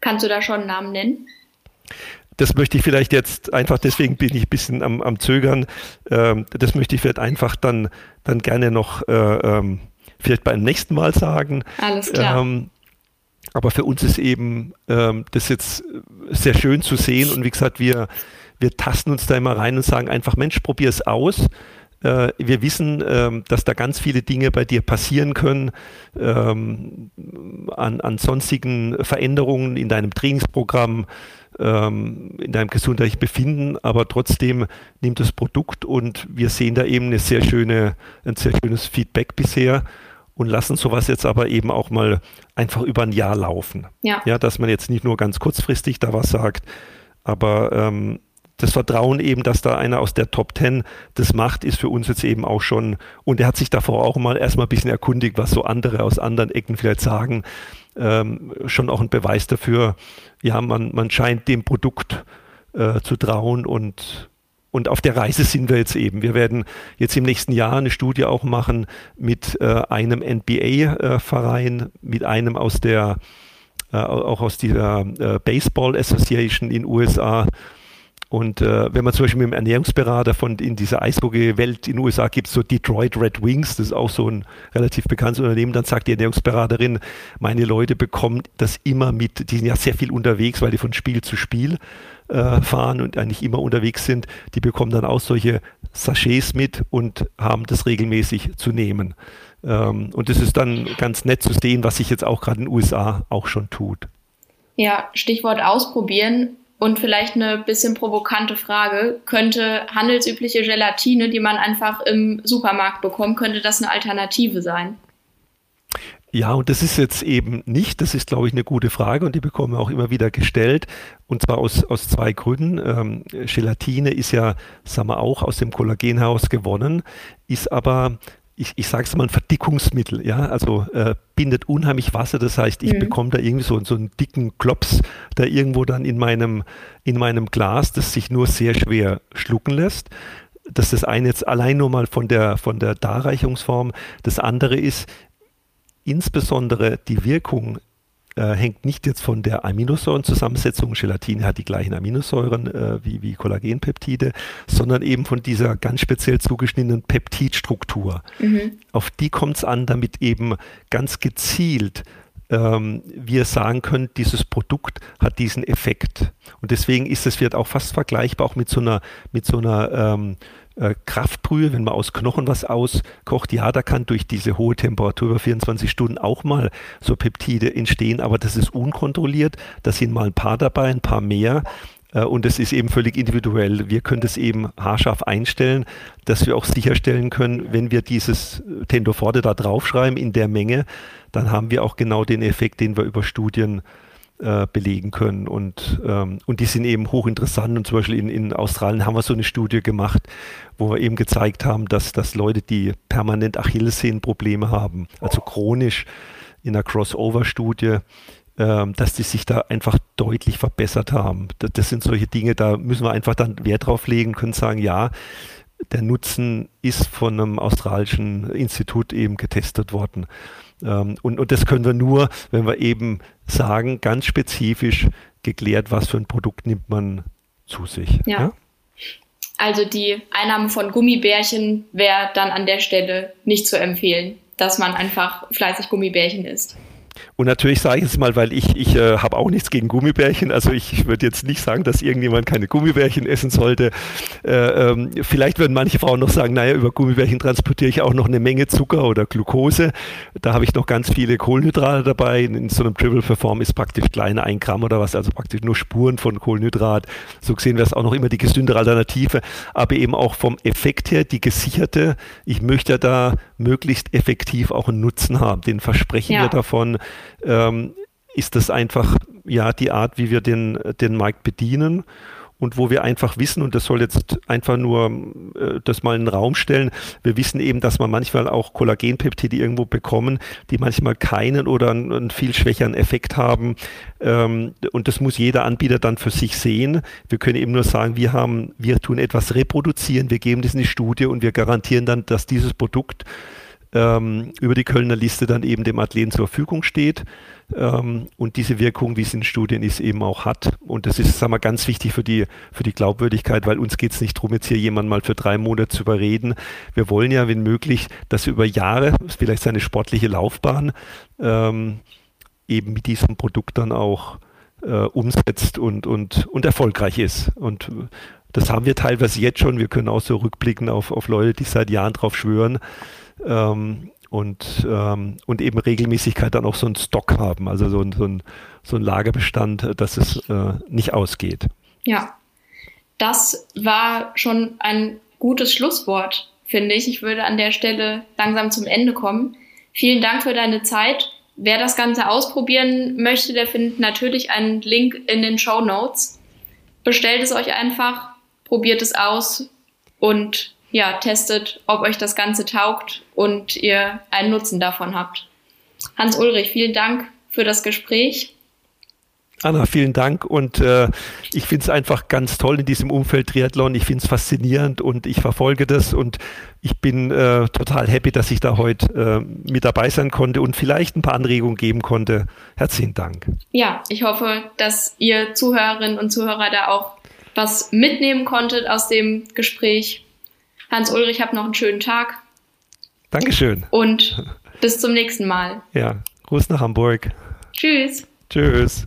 Kannst du da schon einen Namen nennen? Das möchte ich vielleicht jetzt einfach, deswegen bin ich ein bisschen am, am Zögern. Ähm, das möchte ich vielleicht einfach dann, dann gerne noch äh, ähm, vielleicht beim nächsten Mal sagen. Alles klar. Ähm, aber für uns ist eben ähm, das jetzt sehr schön zu sehen und wie gesagt, wir, wir tasten uns da immer rein und sagen einfach, Mensch, probier es aus. Äh, wir wissen, ähm, dass da ganz viele Dinge bei dir passieren können ähm, an, an sonstigen Veränderungen in deinem Trainingsprogramm, ähm, in deinem gesundheitlichen Befinden, aber trotzdem nimmt das Produkt und wir sehen da eben eine sehr schöne, ein sehr schönes Feedback bisher und lassen sowas jetzt aber eben auch mal einfach über ein Jahr laufen. Ja. ja dass man jetzt nicht nur ganz kurzfristig da was sagt, aber ähm, das Vertrauen eben, dass da einer aus der Top Ten das macht, ist für uns jetzt eben auch schon, und er hat sich davor auch mal erstmal ein bisschen erkundigt, was so andere aus anderen Ecken vielleicht sagen, ähm, schon auch ein Beweis dafür, ja, man, man scheint dem Produkt äh, zu trauen und und auf der Reise sind wir jetzt eben. Wir werden jetzt im nächsten Jahr eine Studie auch machen mit äh, einem NBA-Verein, äh, mit einem aus der, äh, auch aus dieser äh, Baseball Association in USA, und äh, wenn man zum Beispiel mit dem Ernährungsberater von in dieser Eishockey-Welt in den USA gibt, so Detroit Red Wings, das ist auch so ein relativ bekanntes Unternehmen, dann sagt die Ernährungsberaterin, meine Leute bekommen das immer mit, die sind ja sehr viel unterwegs, weil die von Spiel zu Spiel äh, fahren und eigentlich immer unterwegs sind, die bekommen dann auch solche Sachets mit und haben das regelmäßig zu nehmen. Ähm, und das ist dann ganz nett zu sehen, was sich jetzt auch gerade in den USA auch schon tut. Ja, Stichwort ausprobieren. Und vielleicht eine bisschen provokante Frage, könnte handelsübliche Gelatine, die man einfach im Supermarkt bekommt, könnte das eine Alternative sein? Ja, und das ist jetzt eben nicht, das ist, glaube ich, eine gute Frage und die bekommen wir auch immer wieder gestellt. Und zwar aus, aus zwei Gründen. Ähm, Gelatine ist ja, sagen wir auch, aus dem Kollagenhaus gewonnen, ist aber ich, ich sage es mal, ein Verdickungsmittel, ja, also äh, bindet unheimlich Wasser, das heißt, ich mhm. bekomme da irgendwie so, so einen dicken Klops da irgendwo dann in meinem, in meinem Glas, das sich nur sehr schwer schlucken lässt. Das ist das eine jetzt allein nur mal von der, von der Darreichungsform. Das andere ist, insbesondere die Wirkung äh, hängt nicht jetzt von der Aminosäurenzusammensetzung, Gelatine hat die gleichen Aminosäuren äh, wie, wie Kollagenpeptide, sondern eben von dieser ganz speziell zugeschnittenen Peptidstruktur. Mhm. Auf die kommt es an, damit eben ganz gezielt ähm, wir sagen können, dieses Produkt hat diesen Effekt. Und deswegen ist es wird auch fast vergleichbar auch mit so einer, mit so einer ähm, äh, Kraftbrühe, wenn man aus Knochen was auskocht, ja, da kann durch diese hohe Temperatur über 24 Stunden auch mal so Peptide entstehen, aber das ist unkontrolliert. Da sind mal ein paar dabei, ein paar mehr. Äh, und es ist eben völlig individuell. Wir können das eben haarscharf einstellen, dass wir auch sicherstellen können, wenn wir dieses Tendoforte da draufschreiben in der Menge, dann haben wir auch genau den Effekt, den wir über Studien äh, äh, belegen können. Und, ähm, und die sind eben hochinteressant. Und zum Beispiel in, in Australien haben wir so eine Studie gemacht, wo wir eben gezeigt haben, dass, dass Leute, die permanent Achillessehnenprobleme haben, also chronisch in einer Crossover-Studie, ähm, dass die sich da einfach deutlich verbessert haben. Das, das, sind solche Dinge, da müssen wir einfach dann Wert drauf legen, können sagen, ja, der Nutzen ist von einem australischen Institut eben getestet worden. Ähm, und, und das können wir nur, wenn wir eben sagen, ganz spezifisch geklärt, was für ein Produkt nimmt man zu sich. ja? ja? Also die Einnahme von Gummibärchen wäre dann an der Stelle nicht zu empfehlen, dass man einfach fleißig Gummibärchen isst. Und natürlich sage ich es mal, weil ich, ich äh, habe auch nichts gegen Gummibärchen. Also ich würde jetzt nicht sagen, dass irgendjemand keine Gummibärchen essen sollte. Äh, ähm, vielleicht würden manche Frauen noch sagen, naja, über Gummibärchen transportiere ich auch noch eine Menge Zucker oder Glucose. Da habe ich noch ganz viele Kohlenhydrate dabei. In, in so einem Triple Perform ist praktisch kleine ein Gramm oder was, also praktisch nur Spuren von Kohlenhydrat. So gesehen wäre es auch noch immer die gesündere Alternative, aber eben auch vom Effekt her die gesicherte. Ich möchte ja da möglichst effektiv auch einen Nutzen haben. Den versprechen ja. wir davon ähm, ist das einfach ja die Art, wie wir den, den Markt bedienen und wo wir einfach wissen, und das soll jetzt einfach nur äh, das mal in den Raum stellen, wir wissen eben, dass man manchmal auch Kollagenpeptide irgendwo bekommen, die manchmal keinen oder einen, einen viel schwächeren Effekt haben. Ähm, und das muss jeder Anbieter dann für sich sehen. Wir können eben nur sagen, wir haben, wir tun etwas reproduzieren, wir geben das in die Studie und wir garantieren dann, dass dieses Produkt ähm, über die Kölner Liste dann eben dem Athleten zur Verfügung steht ähm, und diese Wirkung, wie es in Studien ist, eben auch hat. Und das ist, sagen wir, ganz wichtig für die, für die Glaubwürdigkeit, weil uns geht es nicht darum, jetzt hier jemanden mal für drei Monate zu überreden. Wir wollen ja, wenn möglich, dass er über Jahre, vielleicht seine sportliche Laufbahn, ähm, eben mit diesem Produkt dann auch äh, umsetzt und, und, und erfolgreich ist. Und das haben wir teilweise jetzt schon. Wir können auch so rückblicken auf, auf Leute, die seit Jahren drauf schwören. Ähm, und, ähm, und eben Regelmäßigkeit dann auch so einen Stock haben, also so ein, so ein, so ein Lagerbestand, dass es äh, nicht ausgeht. Ja, das war schon ein gutes Schlusswort, finde ich. Ich würde an der Stelle langsam zum Ende kommen. Vielen Dank für deine Zeit. Wer das Ganze ausprobieren möchte, der findet natürlich einen Link in den Show Notes. Bestellt es euch einfach, probiert es aus und ja, testet, ob euch das Ganze taugt und ihr einen Nutzen davon habt. Hans Ulrich, vielen Dank für das Gespräch. Anna, vielen Dank und äh, ich finde es einfach ganz toll in diesem Umfeld Triathlon. Ich finde es faszinierend und ich verfolge das und ich bin äh, total happy, dass ich da heute äh, mit dabei sein konnte und vielleicht ein paar Anregungen geben konnte. Herzlichen Dank. Ja, ich hoffe, dass ihr Zuhörerinnen und Zuhörer da auch was mitnehmen konntet aus dem Gespräch. Hans-Ulrich, hab noch einen schönen Tag. Dankeschön. Und bis zum nächsten Mal. Ja, Gruß nach Hamburg. Tschüss. Tschüss.